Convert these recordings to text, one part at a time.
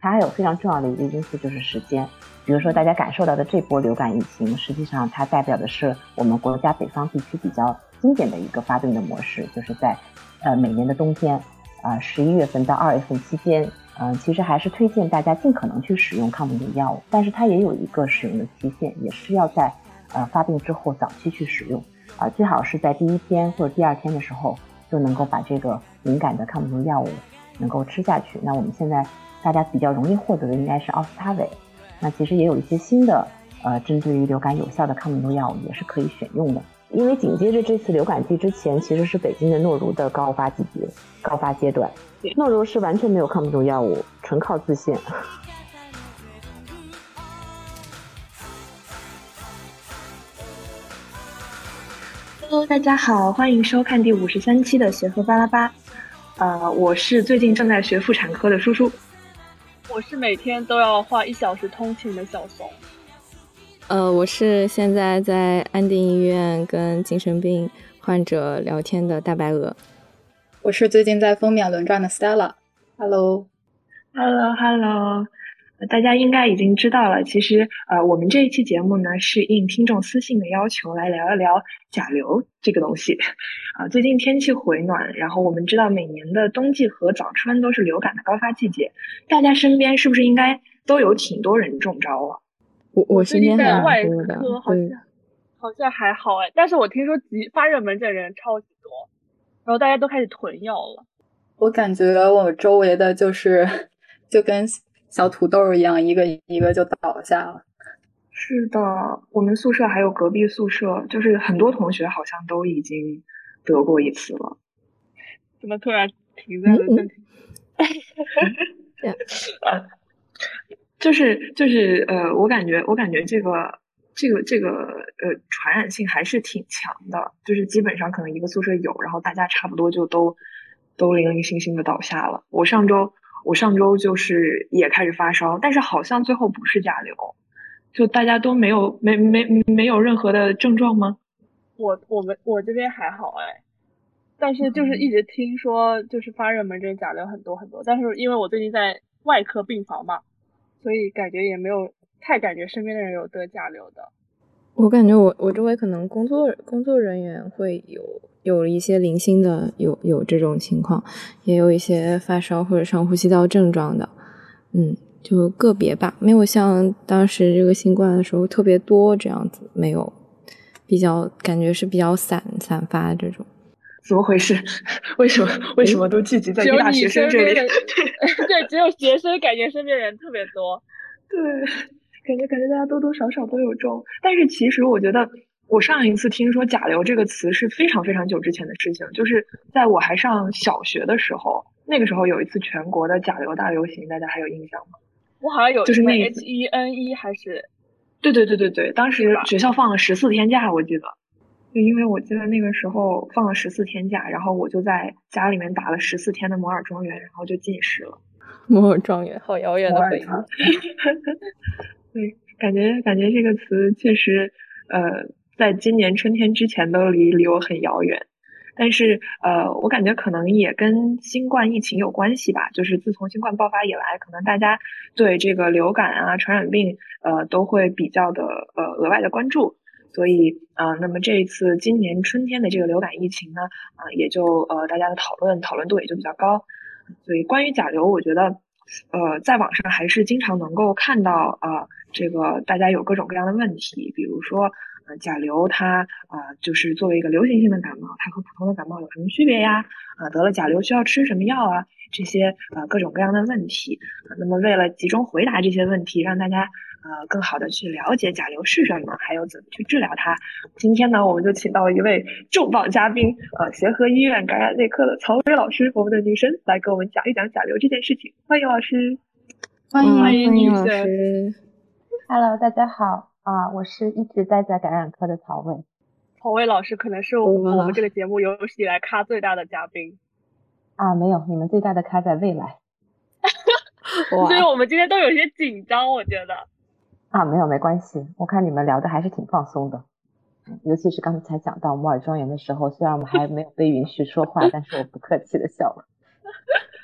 它还有非常重要的一个因素就是时间。比如说大家感受到的这波流感疫情，实际上它代表的是我们国家北方地区比较经典的一个发病的模式，就是在呃每年的冬天，啊十一月份到二月份期间，嗯，其实还是推荐大家尽可能去使用抗病毒药物，但是它也有一个使用的期限，也是要在呃发病之后早期去使用，啊最好是在第一天或者第二天的时候就能够把这个敏感的抗病毒药物。能够吃下去。那我们现在大家比较容易获得的应该是奥司他韦。那其实也有一些新的，呃，针对于流感有效的抗病毒药物也是可以选用的。因为紧接着这次流感季之前，其实是北京的诺如的高发季节、高发阶段。诺如是完全没有抗病毒药物，纯靠自限。Hello，大家好，欢迎收看第五十三期的协和巴拉巴。呃，我是最近正在学妇产科的叔叔。我是每天都要花一小时通勤的小松。呃，我是现在在安定医院跟精神病患者聊天的大白鹅。我是最近在封面轮转的 Stella。Hello，Hello，Hello。大家应该已经知道了，其实呃，我们这一期节目呢是应听众私信的要求来聊一聊甲流这个东西。啊，最近天气回暖，然后我们知道每年的冬季和早春都是流感的高发季节，大家身边是不是应该都有挺多人中招了？我我身边在外科好像好像还好哎，但是我听说急发热门诊人超级多，然后大家都开始囤药了。我感觉我周围的就是就跟。小土豆一样，一个一个就倒下了。是的，我们宿舍还有隔壁宿舍，就是很多同学好像都已经得过一次了。怎么突然停在了这里？呃，就是就是呃，我感觉我感觉这个这个这个呃传染性还是挺强的，就是基本上可能一个宿舍有，然后大家差不多就都都零零星星的倒下了。我上周。我上周就是也开始发烧，但是好像最后不是甲流，就大家都没有没没没有任何的症状吗？我我们我这边还好哎，但是就是一直听说就是发热门诊甲流很多很多，但是因为我最近在外科病房嘛，所以感觉也没有太感觉身边的人有得甲流的。我感觉我我周围可能工作工作人员会有有一些零星的有有这种情况，也有一些发烧或者上呼吸道症状的，嗯，就个别吧，没有像当时这个新冠的时候特别多这样子，没有，比较感觉是比较散散发这种。怎么回事？为什么为什么都聚集在一大学生这里？对，只有学生感觉身边人特别多。对。感觉感觉大家多多少少都有中，但是其实我觉得，我上一次听说甲流这个词是非常非常久之前的事情，就是在我还上小学的时候，那个时候有一次全国的甲流大流行，大家还有印象吗？我好像有，就是那 H E N E 还是？对对对对对，当时学校放了十四天假，我记得，就因为我记得那个时候放了十四天假，然后我就在家里面打了十四天的摩尔庄园，然后就近视了。摩尔庄园，好遥远的回忆。对，感觉感觉这个词确实，呃，在今年春天之前都离离我很遥远，但是呃，我感觉可能也跟新冠疫情有关系吧。就是自从新冠爆发以来，可能大家对这个流感啊、传染病呃都会比较的呃额外的关注，所以啊，那么这一次今年春天的这个流感疫情呢，啊，也就呃大家的讨论讨论度也就比较高。所以关于甲流，我觉得呃在网上还是经常能够看到啊。这个大家有各种各样的问题，比如说，呃，甲流它啊，就是作为一个流行性的感冒，它和普通的感冒有什么区别呀？啊，得了甲流需要吃什么药啊？这些啊各种各样的问题。那么为了集中回答这些问题，让大家呃更好的去了解甲流是什么，还有怎么去治疗它，今天呢，我们就请到一位重磅嘉宾，呃，协和医院感染内科的曹薇老师，我们的女神来给我们讲一讲甲流这件事情。欢迎老师，欢迎欢迎女神。Hello，大家好啊！我是一直待在感染科的曹薇。曹薇老师可能是我们这个节目有史以来咖最大的嘉宾。啊，没有，你们最大的咖在未来。所以我们今天都有些紧张，我觉得。啊，没有，没关系。我看你们聊的还是挺放松的，尤其是刚才讲到摩尔庄园的时候，虽然我们还没有被允许说话，但是我不客气的笑了。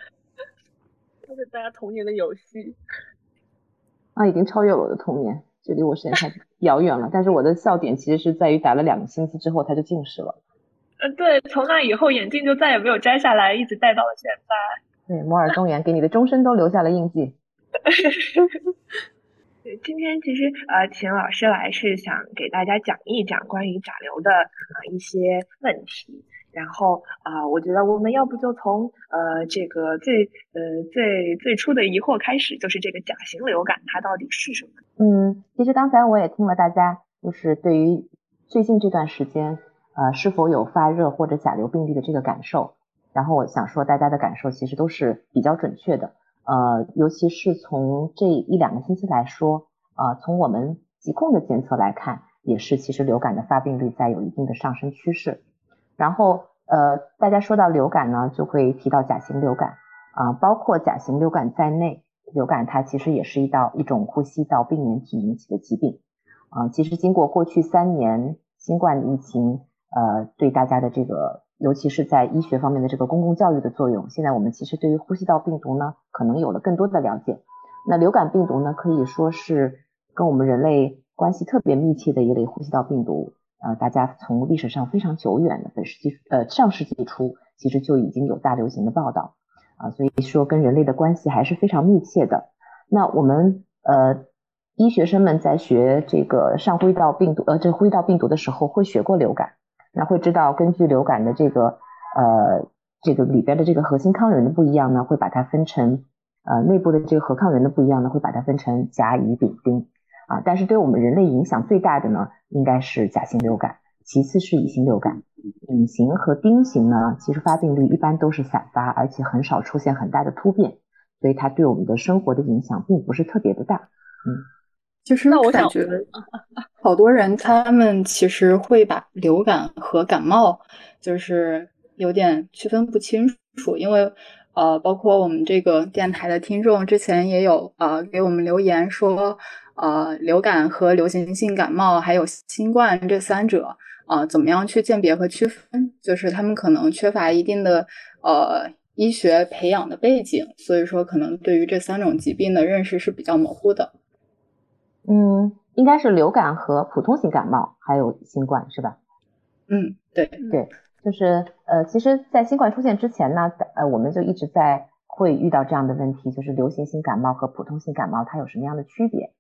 这是大家童年的游戏。啊，已经超越了我的童年，这离我实在太遥远了。但是我的笑点其实是在于打了两个星期之后，他就近视了。呃，对，从那以后眼镜就再也没有摘下来，一直戴到了现在。对，摩尔庄园给你的终身都留下了印记。对，今天其实呃，请老师来是想给大家讲一讲关于甲流的呃一些问题。然后啊，我觉得我们要不就从呃这个最呃最最初的疑惑开始，就是这个甲型流感它到底是什么？嗯，其实刚才我也听了大家，就是对于最近这段时间呃是否有发热或者甲流病例的这个感受。然后我想说，大家的感受其实都是比较准确的，呃，尤其是从这一两个星期来说，呃，从我们疾控的监测来看，也是其实流感的发病率在有一定的上升趋势。然后，呃，大家说到流感呢，就会提到甲型流感，啊，包括甲型流感在内，流感它其实也是一道一种呼吸道病原体引起的疾病，啊，其实经过过去三年新冠疫情，呃，对大家的这个。尤其是在医学方面的这个公共教育的作用，现在我们其实对于呼吸道病毒呢，可能有了更多的了解。那流感病毒呢，可以说是跟我们人类关系特别密切的一类呼吸道病毒。呃，大家从历史上非常久远的本世纪呃上世纪初，其实就已经有大流行的报道啊，所以说跟人类的关系还是非常密切的。那我们呃医学生们在学这个上呼吸道病毒呃这呼吸道病毒的时候，会学过流感。那会知道，根据流感的这个呃这个里边的这个核心抗原的不一样呢，会把它分成呃内部的这个核抗原的不一样呢，会把它分成甲乙丙丁啊。但是对我们人类影响最大的呢，应该是甲型流感，其次是乙型流感。乙型和丁型呢，其实发病率一般都是散发，而且很少出现很大的突变，所以它对我们的生活的影响并不是特别的大。嗯。就是那我感觉 好多人他们其实会把流感和感冒就是有点区分不清楚，因为呃，包括我们这个电台的听众之前也有呃给我们留言说，呃，流感和流行性感冒还有新冠这三者啊，怎么样去鉴别和区分？就是他们可能缺乏一定的呃医学培养的背景，所以说可能对于这三种疾病的认识是比较模糊的。嗯，应该是流感和普通型感冒，还有新冠是吧？嗯，对对，就是呃，其实，在新冠出现之前呢，呃，我们就一直在会遇到这样的问题，就是流行性感冒和普通性感冒它有什么样的区别？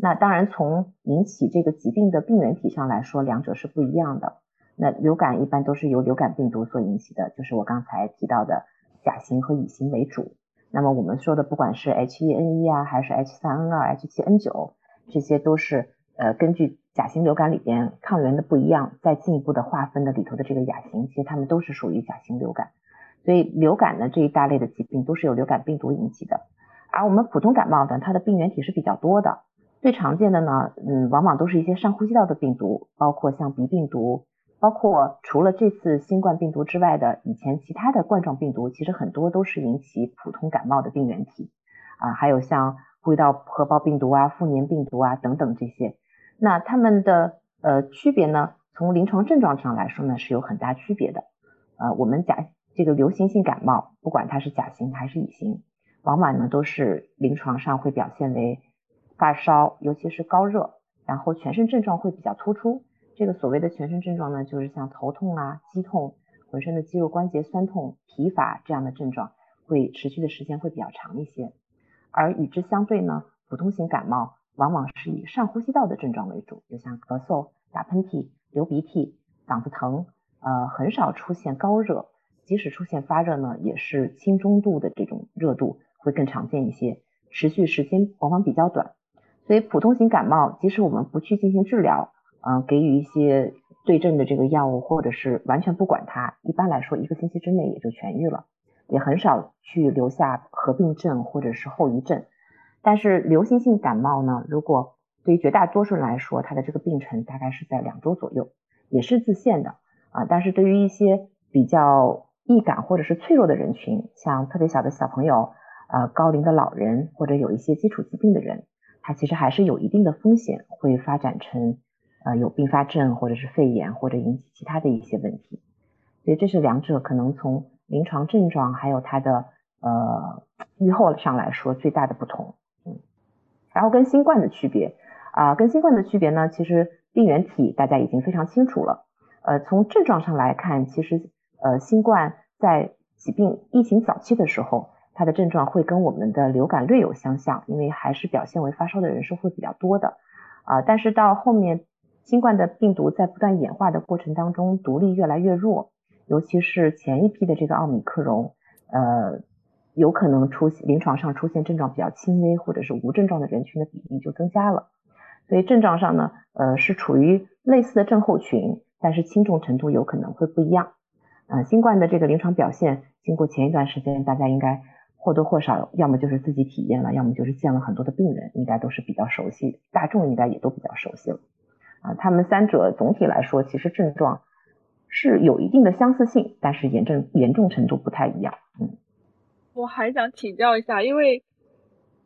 那当然，从引起这个疾病的病原体上来说，两者是不一样的。那流感一般都是由流感病毒所引起的，就是我刚才提到的甲型和乙型为主。那么我们说的，不管是 H1N1 啊，还是 H3N2、H7N9。这些都是呃根据甲型流感里边抗原的不一样，再进一步的划分的里头的这个亚型，其实它们都是属于甲型流感。所以流感呢这一大类的疾病都是由流感病毒引起的，而我们普通感冒呢，它的病原体是比较多的，最常见的呢，嗯，往往都是一些上呼吸道的病毒，包括像鼻病毒，包括除了这次新冠病毒之外的以前其他的冠状病毒，其实很多都是引起普通感冒的病原体啊，还有像。呼吸道合胞病毒啊、副粘病毒啊等等这些，那它们的呃区别呢？从临床症状上来说呢，是有很大区别的。呃，我们甲这个流行性感冒，不管它是甲型还是乙型，往往呢都是临床上会表现为发烧，尤其是高热，然后全身症状会比较突出。这个所谓的全身症状呢，就是像头痛啊、肌痛、浑身的肌肉关节酸痛、疲乏这样的症状，会持续的时间会比较长一些。而与之相对呢，普通型感冒往往是以上呼吸道的症状为主，就像咳嗽、打喷嚏、流鼻涕、嗓子疼，呃，很少出现高热，即使出现发热呢，也是轻中度的这种热度会更常见一些，持续时间往往比较短。所以普通型感冒，即使我们不去进行治疗，嗯，给予一些对症的这个药物，或者是完全不管它，一般来说一个星期之内也就痊愈了。也很少去留下合并症或者是后遗症，但是流行性感冒呢，如果对于绝大多数人来说，它的这个病程大概是在两周左右，也是自限的啊。但是对于一些比较易感或者是脆弱的人群，像特别小的小朋友、呃高龄的老人或者有一些基础疾病的人，它其实还是有一定的风险会发展成呃有并发症或者是肺炎或者引起其他的一些问题。所以这是两者可能从临床症状还有它的呃预后上来说最大的不同。嗯，然后跟新冠的区别啊，跟新冠的区别呢，其实病原体大家已经非常清楚了。呃，从症状上来看，其实呃新冠在疾病疫情早期的时候，它的症状会跟我们的流感略有相像，因为还是表现为发烧的人数会比较多的啊。但是到后面，新冠的病毒在不断演化的过程当中，毒力越来越弱，尤其是前一批的这个奥密克戎，呃，有可能出现临床上出现症状比较轻微或者是无症状的人群的比例就增加了。所以症状上呢，呃，是处于类似的症候群，但是轻重程度有可能会不一样。啊，新冠的这个临床表现。经过前一段时间，大家应该或多或少，要么就是自己体验了，要么就是见了很多的病人，应该都是比较熟悉，大众应该也都比较熟悉了。啊，他们三者总体来说，其实症状是有一定的相似性，但是严重严重程度不太一样。嗯，我还想请教一下，因为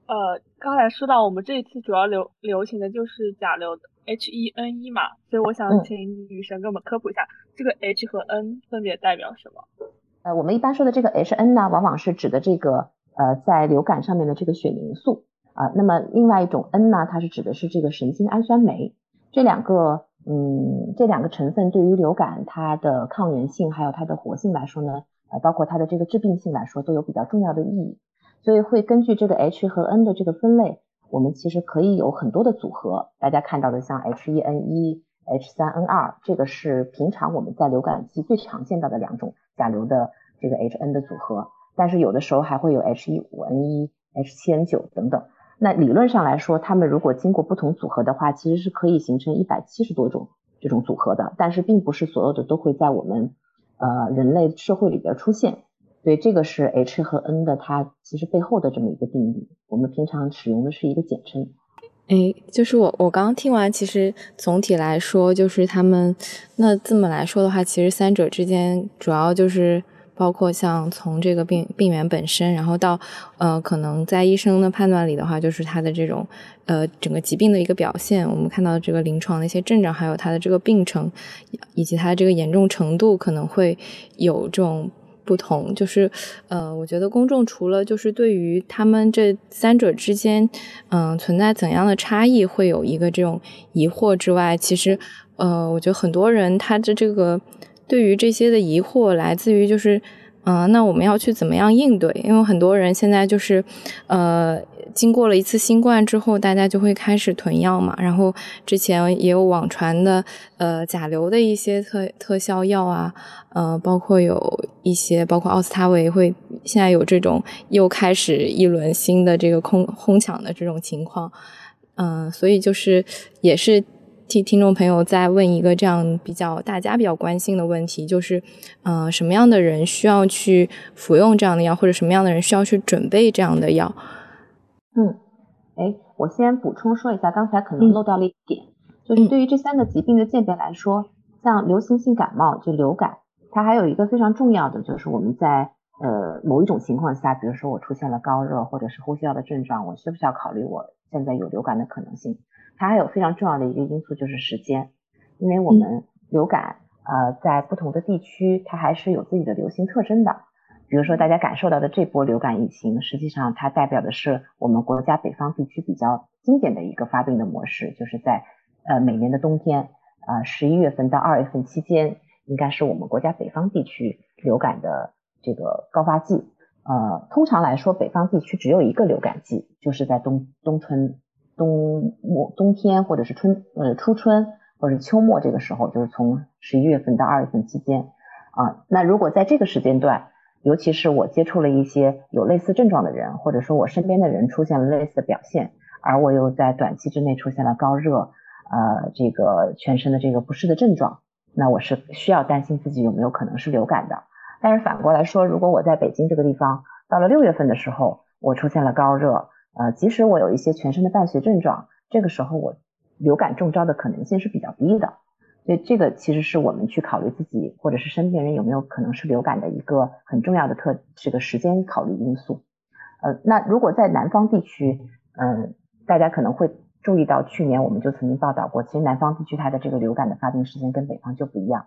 呃，刚才说到我们这一次主要流流行的就是甲流的 H1N1 嘛，所以我想请女神给我们科普一下，这个 H 和 N 分别代表什么？呃，我们一般说的这个 H N 呢，往往是指的这个呃，在流感上面的这个血凝素啊。那么另外一种 N 呢，它是指的是这个神经氨酸酶。这两个嗯，这两个成分对于流感它的抗原性还有它的活性来说呢，呃，包括它的这个致病性来说，都有比较重要的意义。所以会根据这个 H 和 N 的这个分类，我们其实可以有很多的组合。大家看到的像 H 一 N 一、H 三 N 二，这个是平常我们在流感季最常见到的两种。甲流的这个 H N 的组合，但是有的时候还会有 H 一五 N 一、H 七 N 九等等。那理论上来说，它们如果经过不同组合的话，其实是可以形成一百七十多种这种组合的。但是并不是所有的都会在我们呃人类社会里边出现。所以这个是 H 和 N 的它其实背后的这么一个定义。我们平常使用的是一个简称。哎，就是我我刚刚听完，其实总体来说，就是他们那这么来说的话，其实三者之间主要就是包括像从这个病病源本身，然后到呃可能在医生的判断里的话，就是他的这种呃整个疾病的一个表现，我们看到这个临床的一些症状，还有他的这个病程以及他的这个严重程度，可能会有这种。不同就是，呃，我觉得公众除了就是对于他们这三者之间，嗯，存在怎样的差异会有一个这种疑惑之外，其实，呃，我觉得很多人他的这个对于这些的疑惑来自于就是。嗯，那我们要去怎么样应对？因为很多人现在就是，呃，经过了一次新冠之后，大家就会开始囤药嘛。然后之前也有网传的，呃，甲流的一些特特效药啊，呃，包括有一些，包括奥司他韦会现在有这种又开始一轮新的这个空哄抢的这种情况，嗯，所以就是也是。替听众朋友再问一个这样比较大家比较关心的问题，就是，呃，什么样的人需要去服用这样的药，或者什么样的人需要去准备这样的药？嗯，哎，我先补充说一下，刚才可能漏掉了一点，就是对于这三个疾病的鉴别来说，像流行性感冒就流感，它还有一个非常重要的，就是我们在呃某一种情况下，比如说我出现了高热或者是呼吸道的症状，我需不需要考虑我现在有流感的可能性？它还有非常重要的一个因素就是时间，因为我们流感呃在不同的地区它还是有自己的流行特征的。比如说大家感受到的这波流感疫情，实际上它代表的是我们国家北方地区比较经典的一个发病的模式，就是在呃每年的冬天呃十一月份到二月份期间，应该是我们国家北方地区流感的这个高发季。呃，通常来说，北方地区只有一个流感季，就是在冬冬春。冬末冬天或者是春呃初春或者秋末这个时候，就是从十一月份到二月份期间啊。那如果在这个时间段，尤其是我接触了一些有类似症状的人，或者说我身边的人出现了类似的表现，而我又在短期之内出现了高热，呃，这个全身的这个不适的症状，那我是需要担心自己有没有可能是流感的。但是反过来说，如果我在北京这个地方到了六月份的时候，我出现了高热。呃，即使我有一些全身的伴随症状，这个时候我流感中招的可能性是比较低的，所以这个其实是我们去考虑自己或者是身边人有没有可能是流感的一个很重要的特这个时间考虑因素。呃，那如果在南方地区，嗯，大家可能会注意到，去年我们就曾经报道过，其实南方地区它的这个流感的发病时间跟北方就不一样。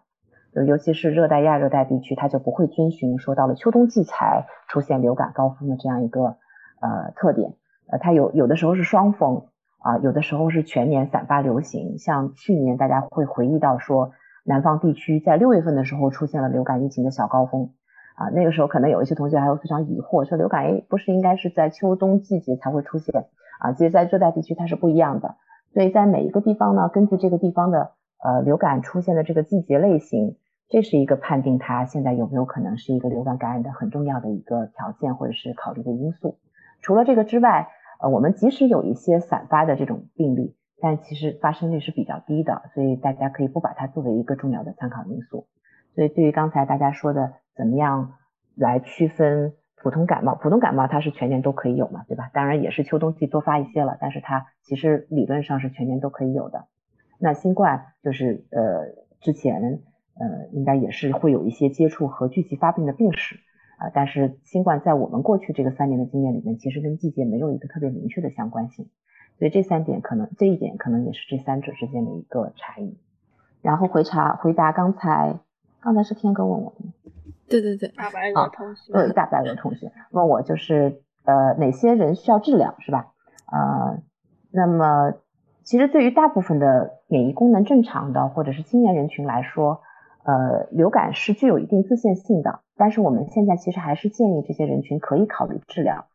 尤其是热带亚热带地区，它就不会遵循说到了秋冬季才出现流感高峰的这样一个呃特点。呃，它有有的时候是双峰啊，有的时候是全年散发流行。像去年大家会回忆到说，南方地区在六月份的时候出现了流感疫情的小高峰啊，那个时候可能有一些同学还会非常疑惑，说流感诶不是应该是在秋冬季节才会出现啊？其实，在热带地区它是不一样的。所以在每一个地方呢，根据这个地方的呃流感出现的这个季节类型。这是一个判定它现在有没有可能是一个流感感染的很重要的一个条件或者是考虑的因素。除了这个之外，呃，我们即使有一些散发的这种病例，但其实发生率是比较低的，所以大家可以不把它作为一个重要的参考因素。所以对于刚才大家说的怎么样来区分普通感冒，普通感冒它是全年都可以有嘛，对吧？当然也是秋冬季多发一些了，但是它其实理论上是全年都可以有的。那新冠就是呃之前。呃，应该也是会有一些接触和聚集发病的病史啊，但是新冠在我们过去这个三年的经验里面，其实跟季节没有一个特别明确的相关性，所以这三点可能这一点可能也是这三者之间的一个差异。然后回查回答刚才刚才是天哥问我的，对对对，大白鹅同学，对大白鹅同学问我就是呃哪些人需要治疗是吧？呃，那么其实对于大部分的免疫功能正常的或者是青年人群来说。呃，流感是具有一定自限性的，但是我们现在其实还是建议这些人群可以考虑治疗，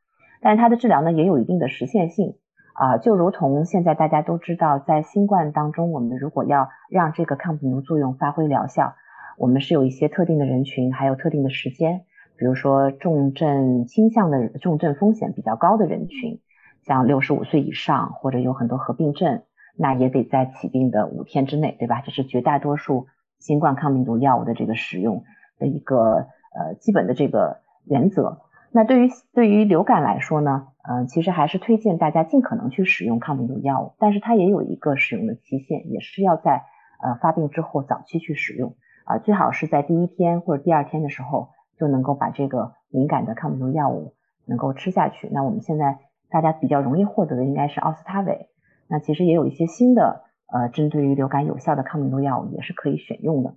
但是它的治疗呢也有一定的实现性啊，就如同现在大家都知道，在新冠当中，我们如果要让这个抗病毒作用发挥疗效，我们是有一些特定的人群，还有特定的时间，比如说重症倾向的重症风险比较高的人群，像六十五岁以上或者有很多合并症，那也得在起病的五天之内，对吧？这是绝大多数。新冠抗病毒药物的这个使用的一个呃基本的这个原则。那对于对于流感来说呢，呃，其实还是推荐大家尽可能去使用抗病毒药物，但是它也有一个使用的期限，也是要在呃发病之后早期去使用啊，最好是在第一天或者第二天的时候就能够把这个敏感的抗病毒药物能够吃下去。那我们现在大家比较容易获得的应该是奥司他韦，那其实也有一些新的。呃，针对于流感有效的抗病毒药物也是可以选用的。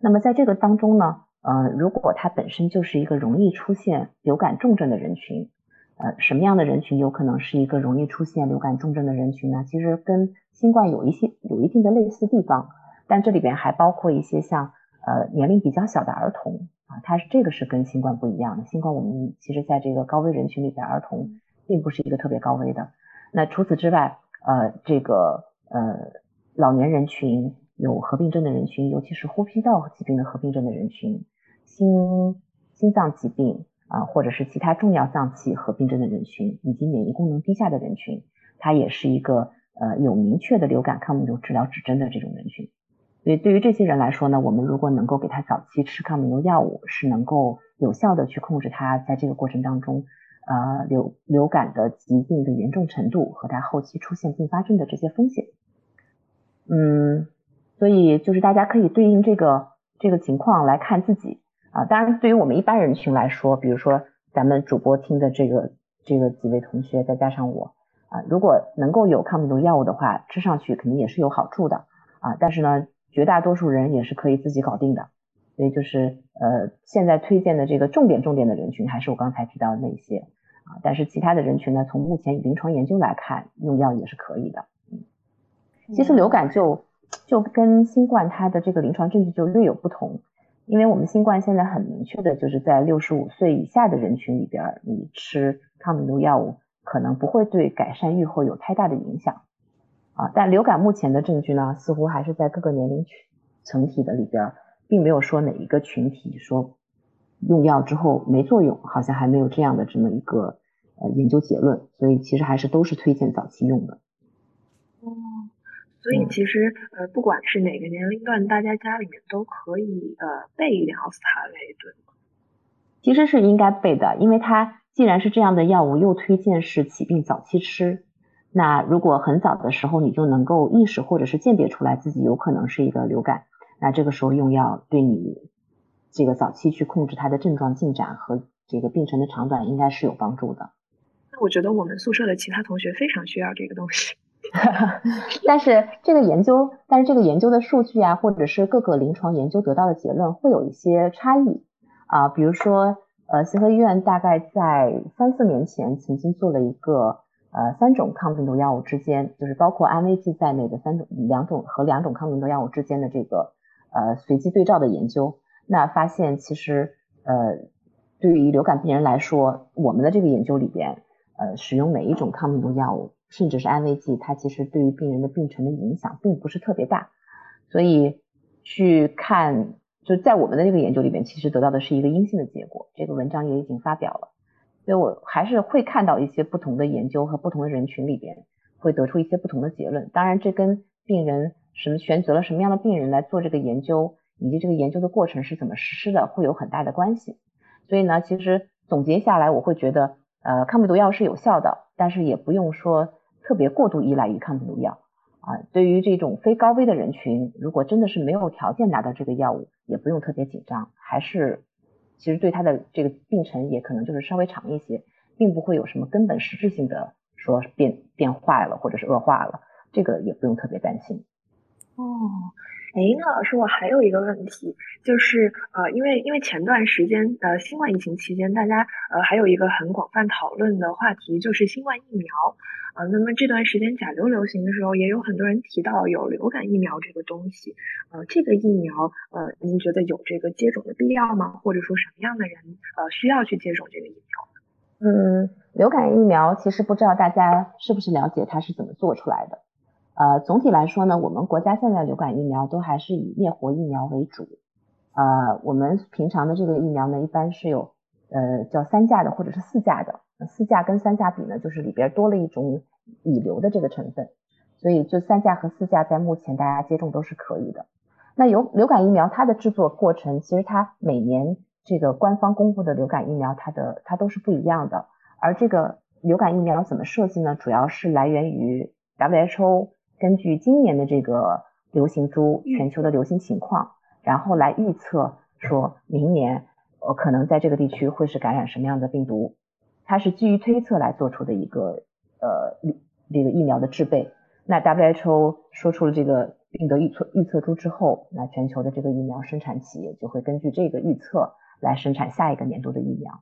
那么在这个当中呢，呃，如果它本身就是一个容易出现流感重症的人群，呃，什么样的人群有可能是一个容易出现流感重症的人群呢？其实跟新冠有一些有一定的类似地方，但这里边还包括一些像呃年龄比较小的儿童啊，它是这个是跟新冠不一样的。新冠我们其实在这个高危人群里边，儿童并不是一个特别高危的。那除此之外，呃，这个呃。老年人群有合并症的人群，尤其是呼吸道疾病的合并症的人群，心心脏疾病啊，或者是其他重要脏器合并症的人群，以及免疫功能低下的人群，它也是一个呃有明确的流感抗病毒治疗指征的这种人群。所以对于这些人来说呢，我们如果能够给他早期吃抗病毒药物，是能够有效的去控制他在这个过程当中呃流流感的疾病的严重程度和他后期出现并发症的这些风险。嗯，所以就是大家可以对应这个这个情况来看自己啊。当然，对于我们一般人群来说，比如说咱们主播听的这个这个几位同学，再加上我啊，如果能够有抗病毒药物的话，吃上去肯定也是有好处的啊。但是呢，绝大多数人也是可以自己搞定的。所以就是呃，现在推荐的这个重点重点的人群，还是我刚才提到的那些啊。但是其他的人群呢，从目前临床研究来看，用药也是可以的。其实流感就就跟新冠它的这个临床证据就略有不同，因为我们新冠现在很明确的就是在六十五岁以下的人群里边，你吃抗病毒药物可能不会对改善预后有太大的影响啊。但流感目前的证据呢，似乎还是在各个年龄群层体的里边，并没有说哪一个群体说用药之后没作用，好像还没有这样的这么一个呃研究结论，所以其实还是都是推荐早期用的。哦。所以其实呃，不管是哪个年龄段，大家家里面都可以呃备一点奥司他韦，对吗？其实是应该备的，因为它既然是这样的药物，又推荐是起病早期吃。那如果很早的时候你就能够意识或者是鉴别出来自己有可能是一个流感，那这个时候用药对你这个早期去控制它的症状进展和这个病程的长短应该是有帮助的。那我觉得我们宿舍的其他同学非常需要这个东西。但是这个研究，但是这个研究的数据啊，或者是各个临床研究得到的结论会有一些差异啊。比如说，呃，协和医院大概在三四年前曾经做了一个呃三种抗病毒药物之间，就是包括安慰剂在内的三种两种和两种抗病毒药物之间的这个呃随机对照的研究。那发现其实呃对于流感病人来说，我们的这个研究里边呃使用每一种抗病毒药物。甚至是安慰剂，它其实对于病人的病程的影响并不是特别大，所以去看就在我们的这个研究里边，其实得到的是一个阴性的结果。这个文章也已经发表了，所以我还是会看到一些不同的研究和不同的人群里边会得出一些不同的结论。当然，这跟病人什么选择了什么样的病人来做这个研究，以及这个研究的过程是怎么实施的，会有很大的关系。所以呢，其实总结下来，我会觉得，呃，抗病毒药是有效的，但是也不用说。特别过度依赖于抗病毒药啊，对于这种非高危的人群，如果真的是没有条件拿到这个药物，也不用特别紧张，还是其实对他的这个病程也可能就是稍微长一些，并不会有什么根本实质性的说变变坏了或者是恶化了，这个也不用特别担心。哦。哎，那老师，我还有一个问题，就是呃，因为因为前段时间呃新冠疫情期间，大家呃还有一个很广泛讨论的话题就是新冠疫苗啊。那么这段时间甲流流行的时候，也有很多人提到有流感疫苗这个东西。呃，这个疫苗呃，您觉得有这个接种的必要吗？或者说什么样的人呃需要去接种这个疫苗？嗯，流感疫苗其实不知道大家是不是了解它是怎么做出来的。呃，总体来说呢，我们国家现在流感疫苗都还是以灭活疫苗为主。呃，我们平常的这个疫苗呢，一般是有呃叫三价的或者是四价的。四价跟三价比呢，就是里边多了一种乙流的这个成分，所以就三价和四价在目前大家接种都是可以的。那有流感疫苗它的制作过程，其实它每年这个官方公布的流感疫苗，它的它都是不一样的。而这个流感疫苗怎么设计呢？主要是来源于 WHO。根据今年的这个流行株全球的流行情况，然后来预测说明年呃可能在这个地区会是感染什么样的病毒，它是基于推测来做出的一个呃这个疫苗的制备。那 WHO 说出了这个病毒预测预测株之后，那全球的这个疫苗生产企业就会根据这个预测来生产下一个年度的疫苗，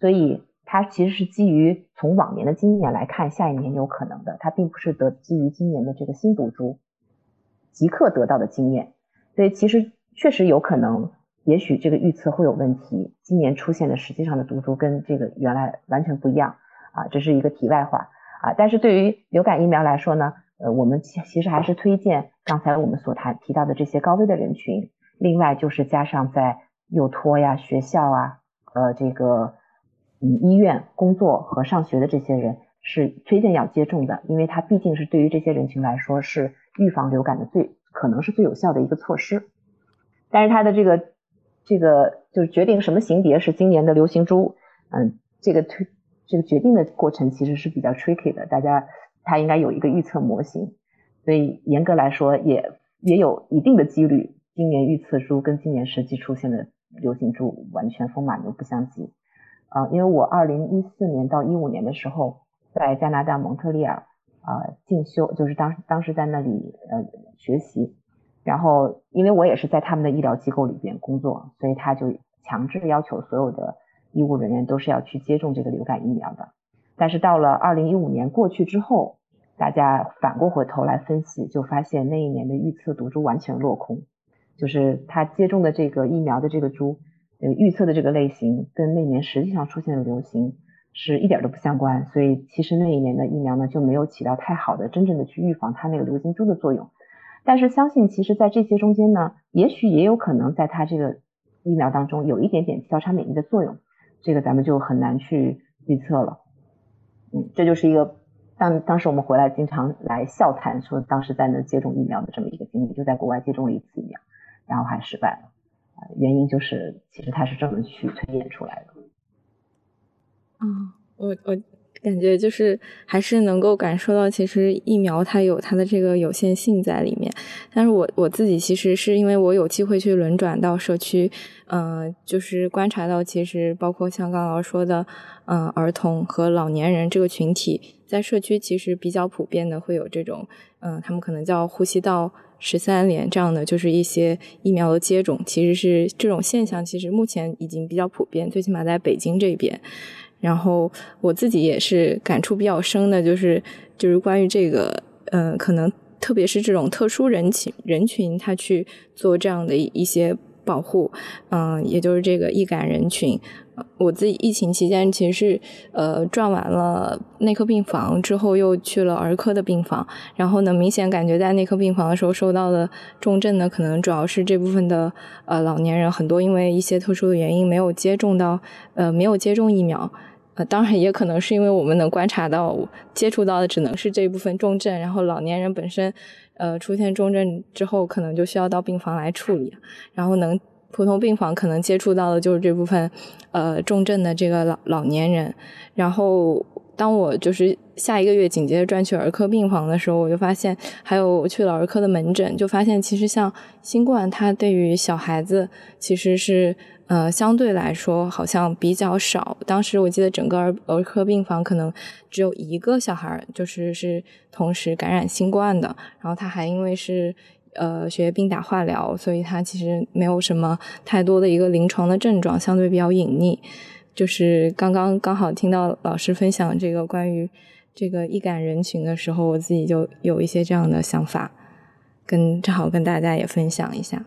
所以。它其实是基于从往年的经验来看，下一年有可能的，它并不是得基于今年的这个新毒株即刻得到的经验，所以其实确实有可能，也许这个预测会有问题，今年出现的实际上的毒株跟这个原来完全不一样啊，这是一个题外话啊。但是对于流感疫苗来说呢，呃，我们其其实还是推荐刚才我们所谈提到的这些高危的人群，另外就是加上在幼托呀、学校啊，呃，这个。嗯，医院工作和上学的这些人是推荐要接种的，因为它毕竟是对于这些人群来说是预防流感的最可能是最有效的一个措施。但是它的这个这个就是决定什么型别是今年的流行株，嗯，这个推这个决定的过程其实是比较 tricky 的，大家它应该有一个预测模型，所以严格来说也也有一定的几率，今年预测株跟今年实际出现的流行株完全风马牛不相及。啊，因为我二零一四年到一五年的时候在加拿大蒙特利尔啊进修，就是当当时在那里呃学习，然后因为我也是在他们的医疗机构里边工作，所以他就强制要求所有的医务人员都是要去接种这个流感疫苗的。但是到了二零一五年过去之后，大家反过回头来分析，就发现那一年的预测毒株完全落空，就是他接种的这个疫苗的这个株。预测的这个类型跟那年实际上出现的流行是一点都不相关，所以其实那一年的疫苗呢就没有起到太好的真正的去预防它那个流行株的作用。但是相信其实在这些中间呢，也许也有可能在它这个疫苗当中有一点点交叉免疫的作用，这个咱们就很难去预测了。嗯，这就是一个当当时我们回来经常来笑谈说当时在那接种疫苗的这么一个经历，就在国外接种了一次疫苗，然后还失败了。原因就是，其实他是这么去推演出来的。嗯，我我感觉就是还是能够感受到，其实疫苗它有它的这个有限性在里面。但是我我自己其实是因为我有机会去轮转到社区，嗯，就是观察到，其实包括像刚刚说的，嗯，儿童和老年人这个群体在社区其实比较普遍的会有这种，嗯，他们可能叫呼吸道。十三连这样的就是一些疫苗的接种，其实是这种现象，其实目前已经比较普遍，最起码在北京这边。然后我自己也是感触比较深的，就是就是关于这个，呃，可能特别是这种特殊人群人群，他去做这样的一些保护，嗯，也就是这个易感人群。我自己疫情期间其实是呃转完了内科病房之后，又去了儿科的病房，然后呢，明显感觉在内科病房的时候受到的重症呢，可能主要是这部分的呃老年人，很多因为一些特殊的原因没有接种到呃没有接种疫苗，呃当然也可能是因为我们能观察到接触到的只能是这部分重症，然后老年人本身呃出现重症之后，可能就需要到病房来处理，然后能。普通病房可能接触到的就是这部分，呃，重症的这个老老年人。然后，当我就是下一个月紧接着转去儿科病房的时候，我就发现，还有去了儿科的门诊，就发现其实像新冠，它对于小孩子其实是呃相对来说好像比较少。当时我记得整个儿儿科病房可能只有一个小孩，就是是同时感染新冠的。然后他还因为是。呃，血液病打化疗，所以他其实没有什么太多的一个临床的症状，相对比较隐匿。就是刚刚刚好听到老师分享这个关于这个易感人群的时候，我自己就有一些这样的想法，跟正好跟大家也分享一下。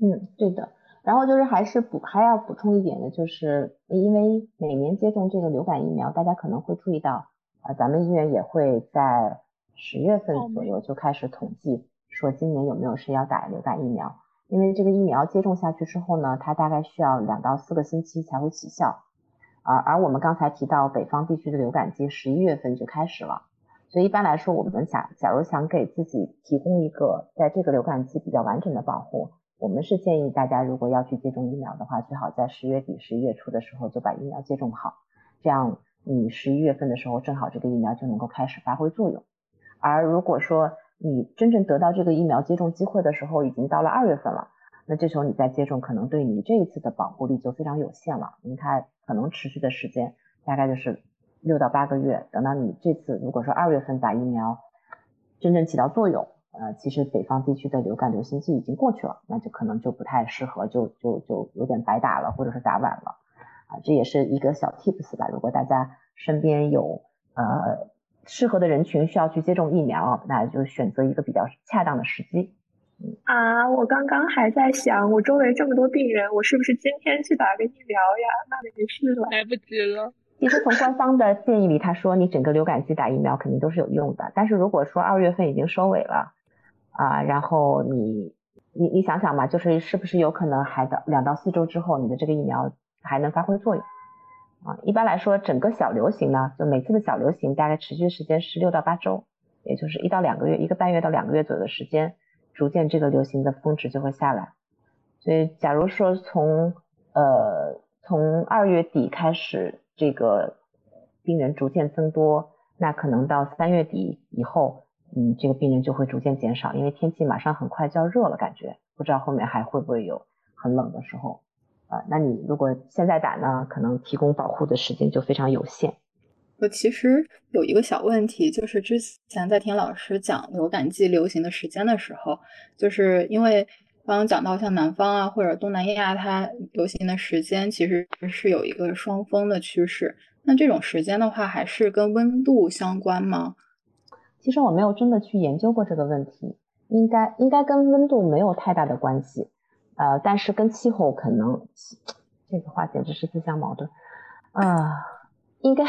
嗯，对的。然后就是还是补还要补充一点的，就是因为每年接种这个流感疫苗，大家可能会注意到，啊，咱们医院也会在十月份左右就开始统计。说今年有没有谁要打流感疫苗？因为这个疫苗接种下去之后呢，它大概需要两到四个星期才会起效。而而我们刚才提到北方地区的流感季十一月份就开始了，所以一般来说，我们假假如想给自己提供一个在这个流感季比较完整的保护，我们是建议大家如果要去接种疫苗的话，最好在十月底、十一月初的时候就把疫苗接种好，这样你十一月份的时候正好这个疫苗就能够开始发挥作用。而如果说，你真正得到这个疫苗接种机会的时候，已经到了二月份了。那这时候你再接种，可能对你这一次的保护力就非常有限了，因为它可能持续的时间大概就是六到八个月。等到你这次如果说二月份打疫苗，真正起到作用，呃，其实北方地区的流感流行季已经过去了，那就可能就不太适合，就就就有点白打了，或者是打晚了。啊，这也是一个小 tips 吧。如果大家身边有呃。适合的人群需要去接种疫苗，那就选择一个比较恰当的时机。啊，我刚刚还在想，我周围这么多病人，我是不是今天去打个疫苗呀？那没事了，来不及了。其实从官方的建议里，他说你整个流感季打疫苗肯定都是有用的。但是如果说二月份已经收尾了，啊，然后你你你想想嘛，就是是不是有可能还到两到四周之后，你的这个疫苗还能发挥作用？啊，一般来说，整个小流行呢，就每次的小流行大概持续时间是六到八周，也就是一到两个月，一个半月到两个月左右的时间，逐渐这个流行的峰值就会下来。所以，假如说从呃从二月底开始，这个病人逐渐增多，那可能到三月底以后，嗯，这个病人就会逐渐减少，因为天气马上很快就要热了，感觉不知道后面还会不会有很冷的时候。啊，那你如果现在打呢，可能提供保护的时间就非常有限。我其实有一个小问题，就是之前在听老师讲流感季流行的时间的时候，就是因为刚刚讲到像南方啊或者东南亚，它流行的时间其实是有一个双峰的趋势。那这种时间的话，还是跟温度相关吗？其实我没有真的去研究过这个问题，应该应该跟温度没有太大的关系。呃，但是跟气候可能，这个话简直是自相矛盾啊！应该，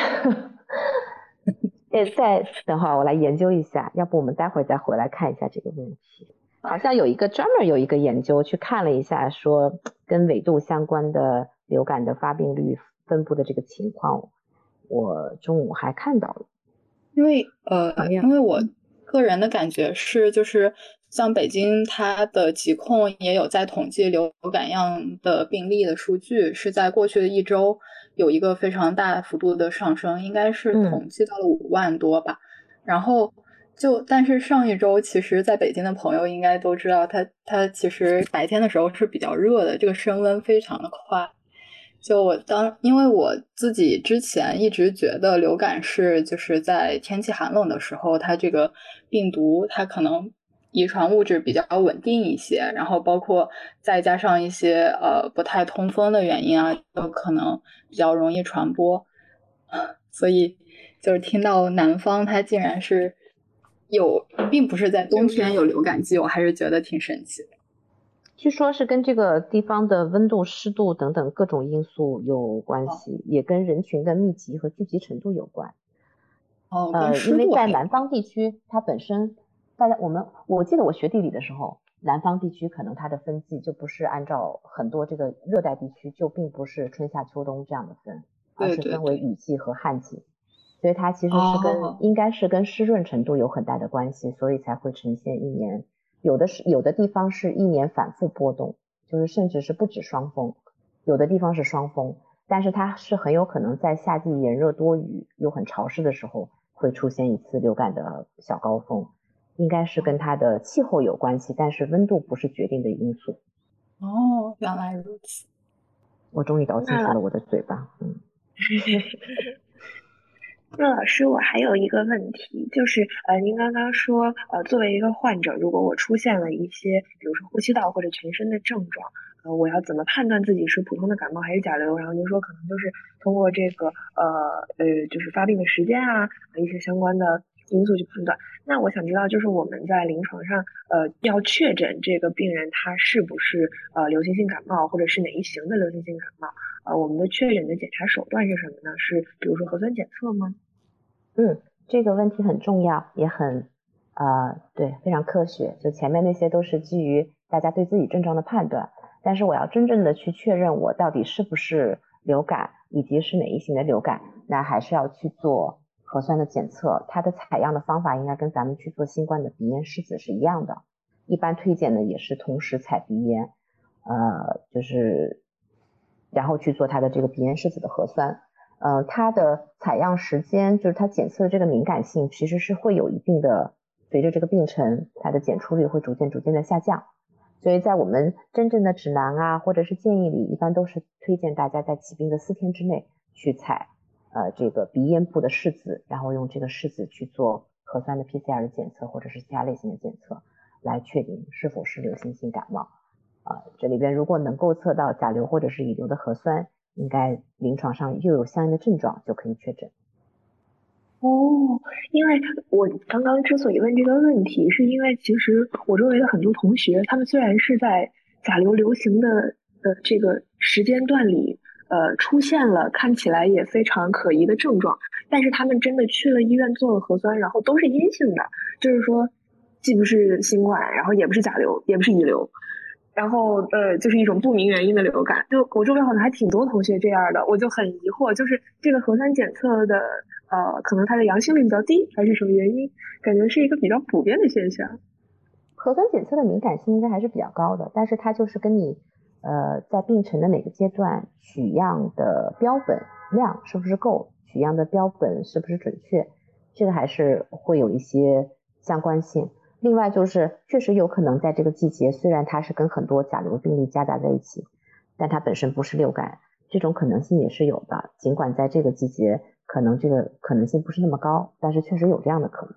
呃，再等会儿我来研究一下，要不我们待会儿再回来看一下这个问题。好像有一个专门有一个研究去看了一下，说跟纬度相关的流感的发病率分布的这个情况，我中午还看到了。因为呃，因为我个人的感觉是，就是像北京，它的疾控也有在统计流感样的病例的数据，是在过去的一周有一个非常大幅度的上升，应该是统计到了五万多吧。然后就，但是上一周，其实在北京的朋友应该都知道，它它其实白天的时候是比较热的，这个升温非常的快。就我当，因为我自己之前一直觉得流感是就是在天气寒冷的时候，它这个病毒它可能。遗传物质比较稳定一些，然后包括再加上一些呃不太通风的原因啊，都可能比较容易传播。所以就是听到南方它竟然是有，并不是在冬天有流感季，我还是觉得挺神奇的。据说是跟这个地方的温度、湿度等等各种因素有关系，也跟人群的密集和聚集程度有关。哦，呃，因为在南方地区，它本身。大家，我们我记得我学地理的时候，南方地区可能它的分季就不是按照很多这个热带地区就并不是春夏秋冬这样的分，而是分为雨季和旱季，所以它其实是跟应该是跟湿润程度有很大的关系，所以才会呈现一年有的是有的地方是一年反复波动，就是甚至是不止双峰，有的地方是双峰，但是它是很有可能在夏季炎热多雨又很潮湿的时候会出现一次流感的小高峰。应该是跟它的气候有关系，但是温度不是决定的因素。哦，原来如此。我终于倒清楚了我的嘴巴。嗯。那老师，我还有一个问题，就是呃，您刚刚说呃，作为一个患者，如果我出现了一些，比如说呼吸道或者全身的症状，呃，我要怎么判断自己是普通的感冒还是甲流？然后您说可能就是通过这个呃呃，就是发病的时间啊，一些相关的。因素去判断，那我想知道，就是我们在临床上，呃，要确诊这个病人他是不是呃流行性感冒，或者是哪一型的流行性感冒，呃，我们的确诊的检查手段是什么呢？是比如说核酸检测吗？嗯，这个问题很重要，也很呃对，非常科学。就前面那些都是基于大家对自己症状的判断，但是我要真正的去确认我到底是不是流感，以及是哪一型的流感，那还是要去做。核酸的检测，它的采样的方法应该跟咱们去做新冠的鼻咽拭子是一样的。一般推荐的也是同时采鼻咽，呃，就是然后去做它的这个鼻咽拭子的核酸。呃，它的采样时间，就是它检测的这个敏感性，其实是会有一定的，随着这个病程，它的检出率会逐渐逐渐的下降。所以在我们真正的指南啊，或者是建议里，一般都是推荐大家在起病的四天之内去采。呃，这个鼻咽部的拭子，然后用这个拭子去做核酸的 PCR 的检测，或者是其他类型的检测，来确定是否是流行性感冒。啊，这里边如果能够测到甲流或者是乙流的核酸，应该临床上又有相应的症状，就可以确诊。哦，因为我刚刚之所以问这个问题，是因为其实我周围的很多同学，他们虽然是在甲流流行的呃这个时间段里。呃，出现了看起来也非常可疑的症状，但是他们真的去了医院做了核酸，然后都是阴性的，就是说既不是新冠，然后也不是甲流，也不是乙流，然后呃，就是一种不明原因的流感。就我周围好像还挺多同学这样的，我就很疑惑，就是这个核酸检测的呃，可能它的阳性率比较低，还是什么原因？感觉是一个比较普遍的现象。核酸检测的敏感性应该还是比较高的，但是它就是跟你。呃，在病程的哪个阶段取样的标本量是不是够？取样的标本是不是准确？这个还是会有一些相关性。另外就是，确实有可能在这个季节，虽然它是跟很多甲流病例夹杂在一起，但它本身不是流感，这种可能性也是有的。尽管在这个季节，可能这个可能性不是那么高，但是确实有这样的可能。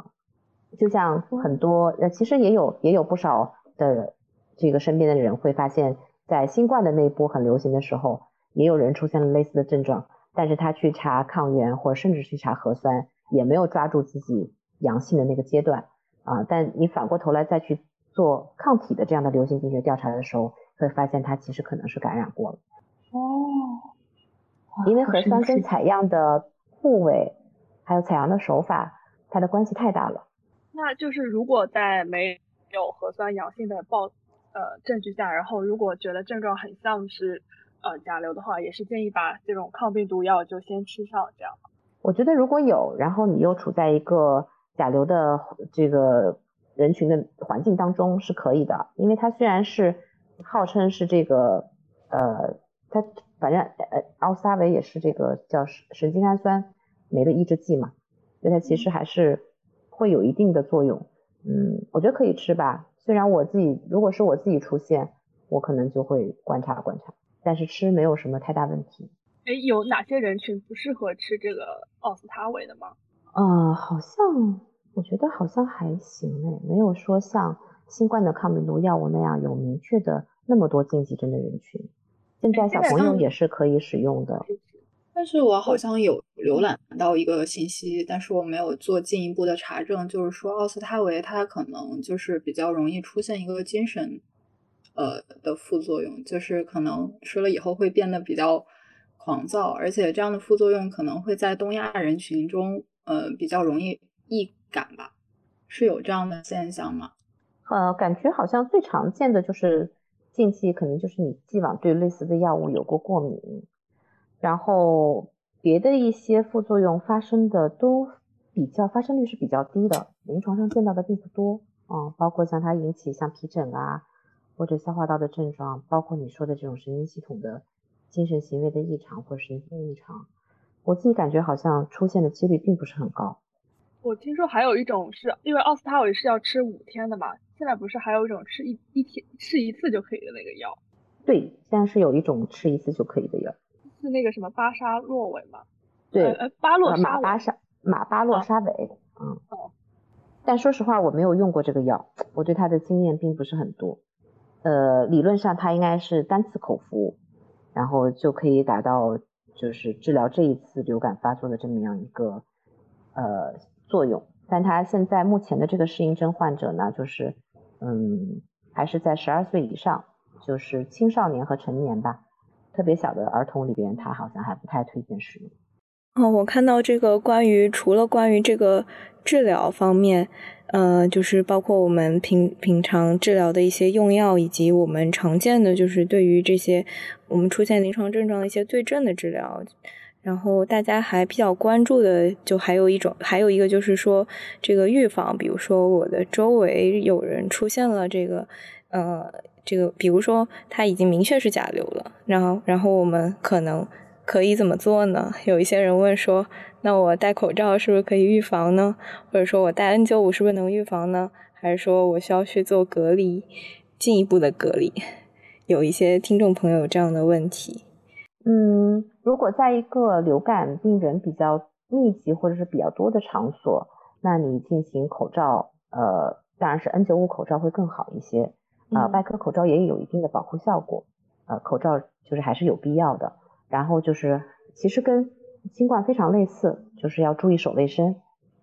就像很多呃，其实也有也有不少的这个身边的人会发现。在新冠的那一波很流行的时候，也有人出现了类似的症状，但是他去查抗原或者甚至去查核酸，也没有抓住自己阳性的那个阶段啊。但你反过头来再去做抗体的这样的流行病学调查的时候，会发现他其实可能是感染过了。哦，因为核酸跟采样的部位还有采样的手法，它的关系太大了。那就是如果在没有核酸阳性的报。呃，证据下，然后如果觉得症状很像是呃甲流的话，也是建议把这种抗病毒药就先吃上，这样。我觉得如果有，然后你又处在一个甲流的这个人群的环境当中是可以的，因为它虽然是号称是这个呃，它反正呃奥司他韦也是这个叫神经氨酸酶的抑制剂嘛，所以它其实还是会有一定的作用。嗯，我觉得可以吃吧。虽然我自己如果是我自己出现，我可能就会观察观察，但是吃没有什么太大问题。哎，有哪些人群不适合吃这个奥司他韦的吗？呃，好像我觉得好像还行哎，没有说像新冠的抗病毒药物那样有明确的那么多禁忌症的人群。现在小朋友也是可以使用的。但是我好像有浏览到一个信息，但是我没有做进一步的查证，就是说奥司他韦它可能就是比较容易出现一个精神呃的副作用，就是可能吃了以后会变得比较狂躁，而且这样的副作用可能会在东亚人群中呃比较容易易感吧？是有这样的现象吗？呃，感觉好像最常见的就是近期，可能就是你既往对类似的药物有过过敏。然后别的一些副作用发生的都比较发生率是比较低的，临床上见到的并不多啊，包括像它引起像皮疹啊或者消化道的症状，包括你说的这种神经系统的精神行为的异常或神经异常，我自己感觉好像出现的几率并不是很高。我听说还有一种是因为奥司他韦是要吃五天的嘛，现在不是还有一种吃一一天吃一次就可以的那个药？对，现在是有一种吃一次就可以的药。是那个什么巴沙洛韦吗？对，呃，巴洛沙马巴沙马巴洛沙韦，嗯。哦。但说实话，我没有用过这个药，我对它的经验并不是很多。呃，理论上它应该是单次口服，然后就可以达到就是治疗这一次流感发作的这么样一个呃作用。但它现在目前的这个适应症患者呢，就是嗯，还是在十二岁以上，就是青少年和成年吧。特别小的儿童里边，他好像还不太推荐使用。哦，我看到这个关于除了关于这个治疗方面，呃，就是包括我们平平常治疗的一些用药，以及我们常见的就是对于这些我们出现临床症状的一些对症的治疗。然后大家还比较关注的，就还有一种，还有一个就是说这个预防，比如说我的周围有人出现了这个，呃。这个，比如说他已经明确是甲流了，然后，然后我们可能可以怎么做呢？有一些人问说，那我戴口罩是不是可以预防呢？或者说我戴 N95 是不是能预防呢？还是说我需要去做隔离，进一步的隔离？有一些听众朋友这样的问题。嗯，如果在一个流感病人比较密集或者是比较多的场所，那你进行口罩，呃，当然是 N95 口罩会更好一些。啊，外科口罩也有一定的保护效果，呃，口罩就是还是有必要的。然后就是其实跟新冠非常类似，就是要注意手卫生，